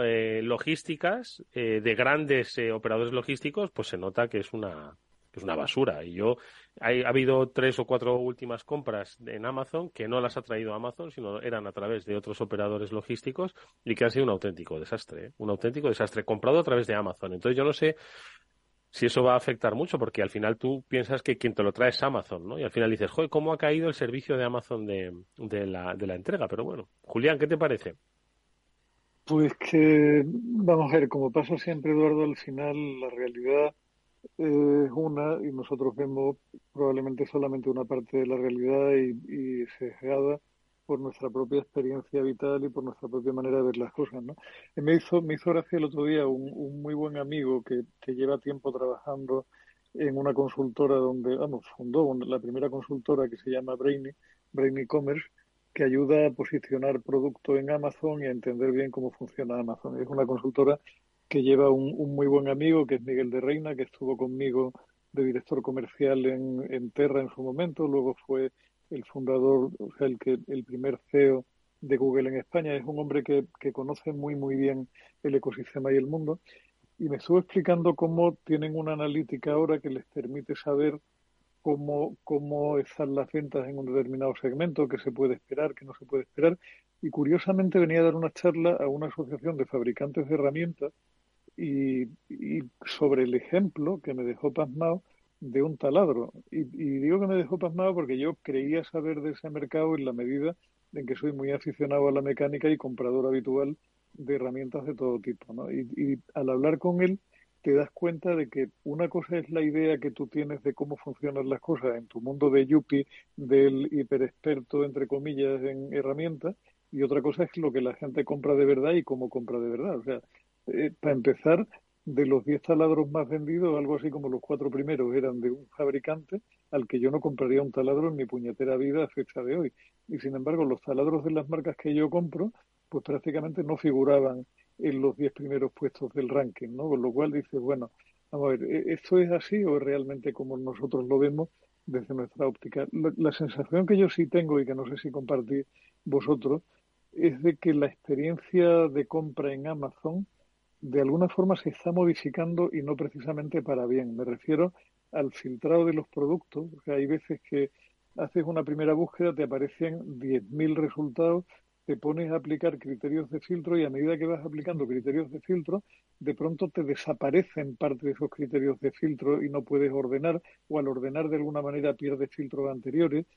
eh, logísticas, eh, de grandes eh, operadores logísticos, pues se nota que es una es una basura. Y yo, ha habido tres o cuatro últimas compras en Amazon que no las ha traído Amazon, sino eran a través de otros operadores logísticos y que han sido un auténtico desastre, un auténtico desastre comprado a través de Amazon. Entonces yo no sé si eso va a afectar mucho, porque al final tú piensas que quien te lo trae es Amazon, ¿no? Y al final dices, joder, ¿cómo ha caído el servicio de Amazon de, de, la, de la entrega? Pero bueno, Julián, ¿qué te parece? Pues que, vamos a ver, como pasa siempre, Eduardo, al final la realidad es una y nosotros vemos probablemente solamente una parte de la realidad y, y sesgada por nuestra propia experiencia vital y por nuestra propia manera de ver las cosas, ¿no? me hizo, me hizo gracia el otro día un, muy buen amigo que, que, lleva tiempo trabajando en una consultora donde, vamos, fundó la primera consultora que se llama Brainy, Brainy Commerce, que ayuda a posicionar producto en Amazon y a entender bien cómo funciona Amazon. Es una consultora que lleva un, un muy buen amigo, que es Miguel de Reina, que estuvo conmigo de director comercial en, en Terra en su momento, luego fue el fundador, o sea, el, que, el primer CEO de Google en España, es un hombre que, que conoce muy, muy bien el ecosistema y el mundo. Y me estuvo explicando cómo tienen una analítica ahora que les permite saber cómo, cómo están las ventas en un determinado segmento, qué se puede esperar, qué no se puede esperar. Y curiosamente venía a dar una charla a una asociación de fabricantes de herramientas y, y sobre el ejemplo que me dejó pasmado de un taladro. Y, digo que me dejó pasmado porque yo creía saber de ese mercado en la medida en que soy muy aficionado a la mecánica y comprador habitual de herramientas de todo tipo. ¿no? Y, al hablar con él, te das cuenta de que una cosa es la idea que tú tienes de cómo funcionan las cosas en tu mundo de yuppie, del hiperexperto, entre comillas, en herramientas, y otra cosa es lo que la gente compra de verdad y cómo compra de verdad. O sea, eh, para empezar, de los 10 taladros más vendidos, algo así como los cuatro primeros eran de un fabricante al que yo no compraría un taladro en mi puñetera vida a fecha de hoy. Y sin embargo, los taladros de las marcas que yo compro, pues prácticamente no figuraban en los 10 primeros puestos del ranking, ¿no? Con lo cual dices, bueno, vamos a ver, ¿e-, ¿esto es así o es realmente como nosotros lo vemos desde nuestra óptica? La, sensación que yo sí tengo y que no sé si compartís vosotros es de que la experiencia de compra en Amazon de alguna forma se está modificando y no precisamente para bien. Me refiero al filtrado de los productos. Hay veces que haces una primera búsqueda, te aparecen 10.000 resultados te pones a aplicar criterios de filtro y a medida que vas aplicando criterios de filtro, de pronto te desaparecen parte de esos criterios de filtro y no puedes ordenar o al ordenar de alguna manera pierdes filtros anteriores.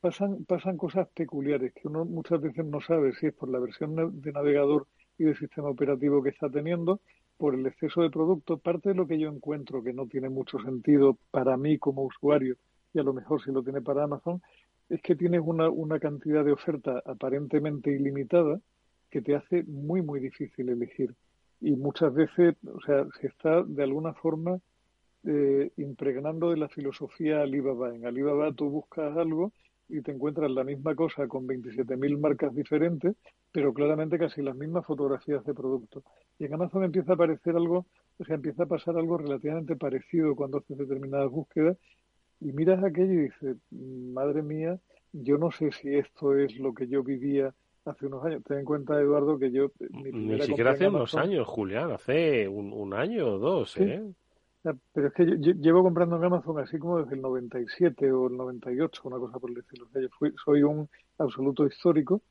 Pasan, pasan cosas peculiares que uno muchas veces no sabe si es por la versión de navegador y de sistema operativo que está teniendo, por el exceso de producto. Parte de lo que yo encuentro que no tiene mucho sentido para mí como usuario y a lo mejor si lo tiene para Amazon es que tienes una, una cantidad de oferta aparentemente ilimitada que te hace muy, muy difícil elegir. Y muchas veces, o sea, se está de alguna forma eh, impregnando de la filosofía Alibaba. En Alibaba tú buscas algo y te encuentras la misma cosa con 27.000 marcas diferentes, pero claramente casi las mismas fotografías de productos. Y en Amazon empieza a aparecer algo, o sea, empieza a pasar algo relativamente parecido cuando haces determinadas búsquedas y miras aquello y dices, madre mía, yo no sé si esto es lo que yo vivía hace unos años. Ten en cuenta, Eduardo, que yo... Ni siquiera hace unos años, Julián, hace un, año o dos, ¿eh? Pero es que yo, llevo comprando en Amazon así como desde el 97 o el 98, una cosa por decirlo. yo soy un absoluto histórico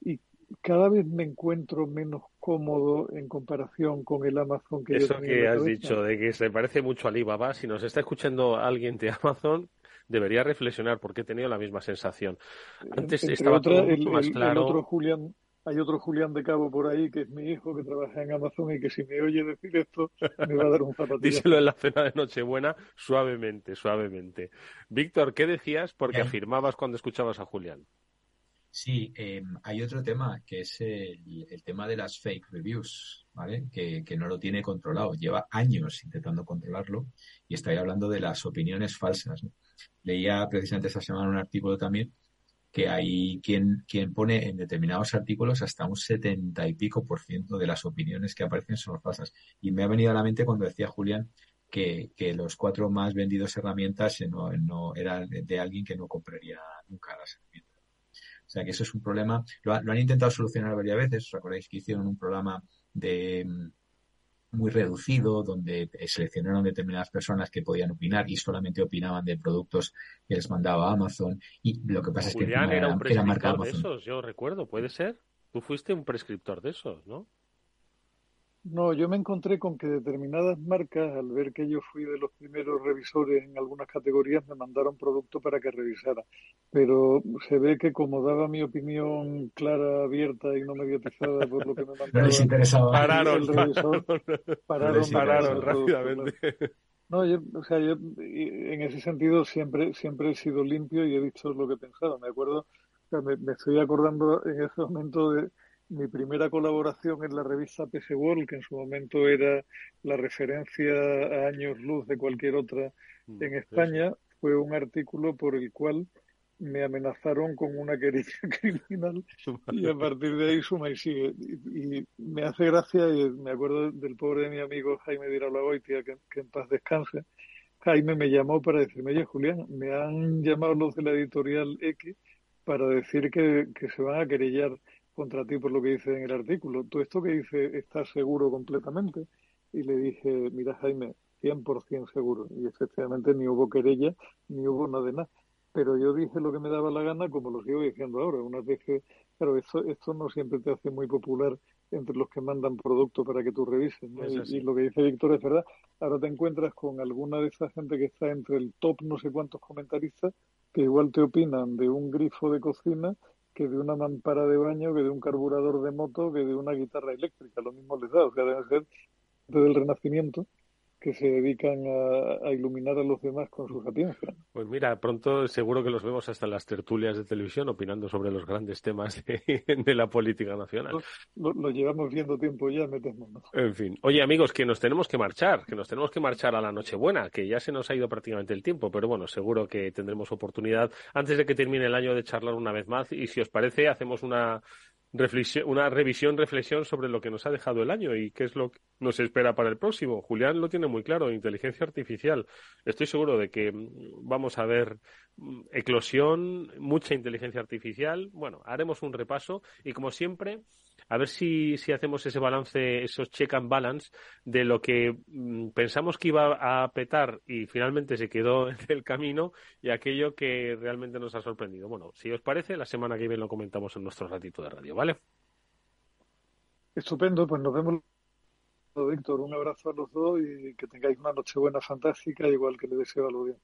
y cada vez me encuentro menos cómodo en comparación con el Amazon que Eso que has dicho, de que se parece mucho a Alibaba, si nos está escuchando alguien de Amazon, debería reflexionar porque he tenido la misma sensación. Antes estaba todo más claro. otro Julián, hay otro Julián de Cabo por ahí que es mi hijo que trabaja en Amazon y que si me oye decir esto me va a dar un zapatillo. Díselo en la cena de Nochebuena suavemente, suavemente. Víctor, ¿qué decías? Porque afirmabas cuando escuchabas a Julián. Sí, eh, hay otro tema que es el, tema de las fake reviews, ¿vale? Que, no lo tiene controlado. Lleva años intentando controlarlo y estoy hablando de las opiniones falsas. Leía precisamente esta semana un artículo también que hay quien, quien pone en determinados artículos hasta un setenta y pico por ciento de las opiniones que aparecen son falsas. Y me ha venido a la mente cuando decía Julián que, que los cuatro más vendidos herramientas no, no eran de alguien que no compraría nunca las herramientas. O sea que eso es un problema. Lo, han intentado solucionar varias veces. ¿Os acordáis que hicieron un programa de muy reducido donde seleccionaron determinadas personas que podían opinar y solamente opinaban de productos que les mandaba Amazon y lo que pasa es que era, un prescriptor de esos, yo recuerdo, puede ser. Tú fuiste un prescriptor de esos, ¿no? No, yo me encontré con que determinadas marcas, al ver que yo fui de los primeros revisores en algunas categorías, me mandaron producto para que revisara. Pero se ve que como daba mi opinión clara, abierta y no mediatizada por lo que me mandaba, no les interesaba. Pararon, pararon, pararon, rápidamente. No, yo, o sea, yo en ese sentido siempre, siempre he sido limpio y he dicho lo que he pensado. Me acuerdo, me, me estoy acordando en ese momento de mi primera colaboración en la revista PC World, que en su momento era la referencia a años luz de cualquier otra mm, en España, fue un artículo por el cual me amenazaron con una querella criminal y a partir de ahí suma y sigue. Y, me hace gracia y me acuerdo del pobre de mi amigo Jaime de Goitia, que, que en paz descanse. Jaime me llamó para decirme, oye Julián, me han llamado los de la editorial X para decir que, que se van a querellar contra ti por lo que dice en el artículo. Todo esto que dice, ¿estás seguro completamente? Y le dije, mira Jaime, 100% seguro. Y efectivamente ni hubo querella, ni hubo nada de nada. Pero yo dije lo que me daba la gana, como lo sigo diciendo ahora. Una vez que, claro, esto, esto no siempre te hace muy popular entre los que mandan producto para que tú revises. Y, y, lo que dice Víctor es verdad. Ahora te encuentras con alguna de esa gente que está entre el top no sé cuántos comentaristas que igual te opinan de un grifo de cocina que de una mampara de baño, que de un carburador de moto, que de una guitarra eléctrica. Lo mismo les da, o sea, deben ser del Renacimiento que se dedican a, iluminar a los demás con su sapiencia. Pues mira, pronto seguro que los vemos hasta en las tertulias de televisión opinando sobre los grandes temas de, la política nacional. Lo, llevamos viendo tiempo ya, metemos. En fin. Oye, amigos, que nos tenemos que marchar, que nos tenemos que marchar a la Nochebuena, que ya se nos ha ido prácticamente el tiempo, pero bueno, seguro que tendremos oportunidad antes de que termine el año de charlar una vez más y si os parece hacemos una reflexión, una revisión, reflexión sobre lo que nos ha dejado el año y qué es lo que nos espera para el próximo. Julián lo tiene muy claro, inteligencia artificial. Estoy seguro de que mm, vamos a ver mm, eclosión, mucha inteligencia artificial. Bueno, haremos un repaso y como siempre, a ver si, si hacemos ese balance, esos check and balance de lo que mm, pensamos que iba a petar y finalmente se quedó en el camino y aquello que realmente nos ha sorprendido. Bueno, si os parece, la semana que viene lo comentamos en nuestro ratito de radio, ¿vale? Estupendo, pues nos vemos. Víctor, un abrazo a los dos y que tengáis una noche buena fantástica, igual que le deseo a los bien.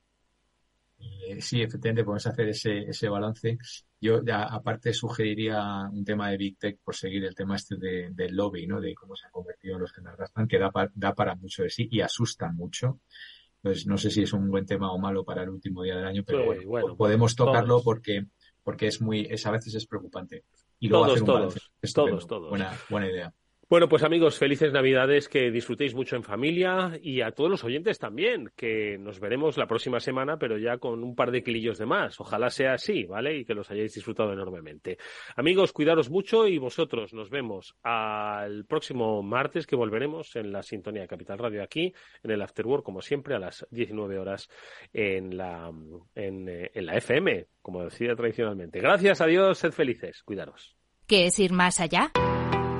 Eh, sí, efectivamente, podemos hacer ese, ese balance. Yo, ya, aparte, sugeriría un tema de Big Tech por seguir el tema este de, del lobby, ¿no? De cómo se han convertido los que nos gastan, que da, da para mucho de sí y asusta mucho. Entonces, no sé si es un buen tema o malo para el último día del año, pero bueno, podemos tocarlo porque, porque es muy, es, a veces es preocupante. Y luego hacer un balance. Todos, todos. Buena, buena idea. Bueno, pues amigos, felices Navidades, que disfrutéis mucho en familia y a todos los oyentes también, que nos veremos la próxima semana, pero ya con un par de kilillos de más. Ojalá sea así, ¿vale? Y que los hayáis disfrutado enormemente. Amigos, cuidaros mucho y vosotros nos vemos al próximo martes que volveremos en la sintonía de Capital Radio aquí, en el Afterwork, como siempre, a las 19 horas en la, en, eh, en la FM, como decía tradicionalmente. Gracias, adiós, sed felices, cuidaros. ¿Qué es ir más allá?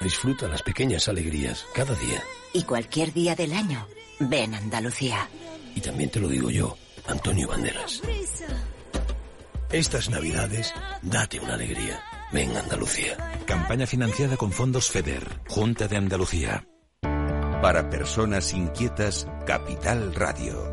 Disfruta las pequeñas alegrías cada día. Y cualquier día del año, ven Andalucía. Y también te lo digo yo, Antonio Banderas. Estas navidades, date una alegría. Ven Andalucía. Campaña financiada con fondos FEDER, Junta de Andalucía. Para personas inquietas, Capital Radio.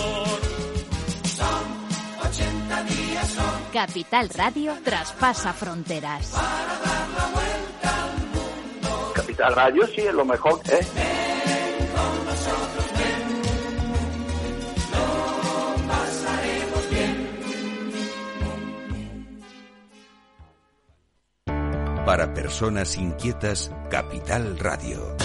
Capital Radio traspasa fronteras. Capital Radio sí es lo mejor. Lo pasaremos bien. Para personas inquietas, Capital Radio.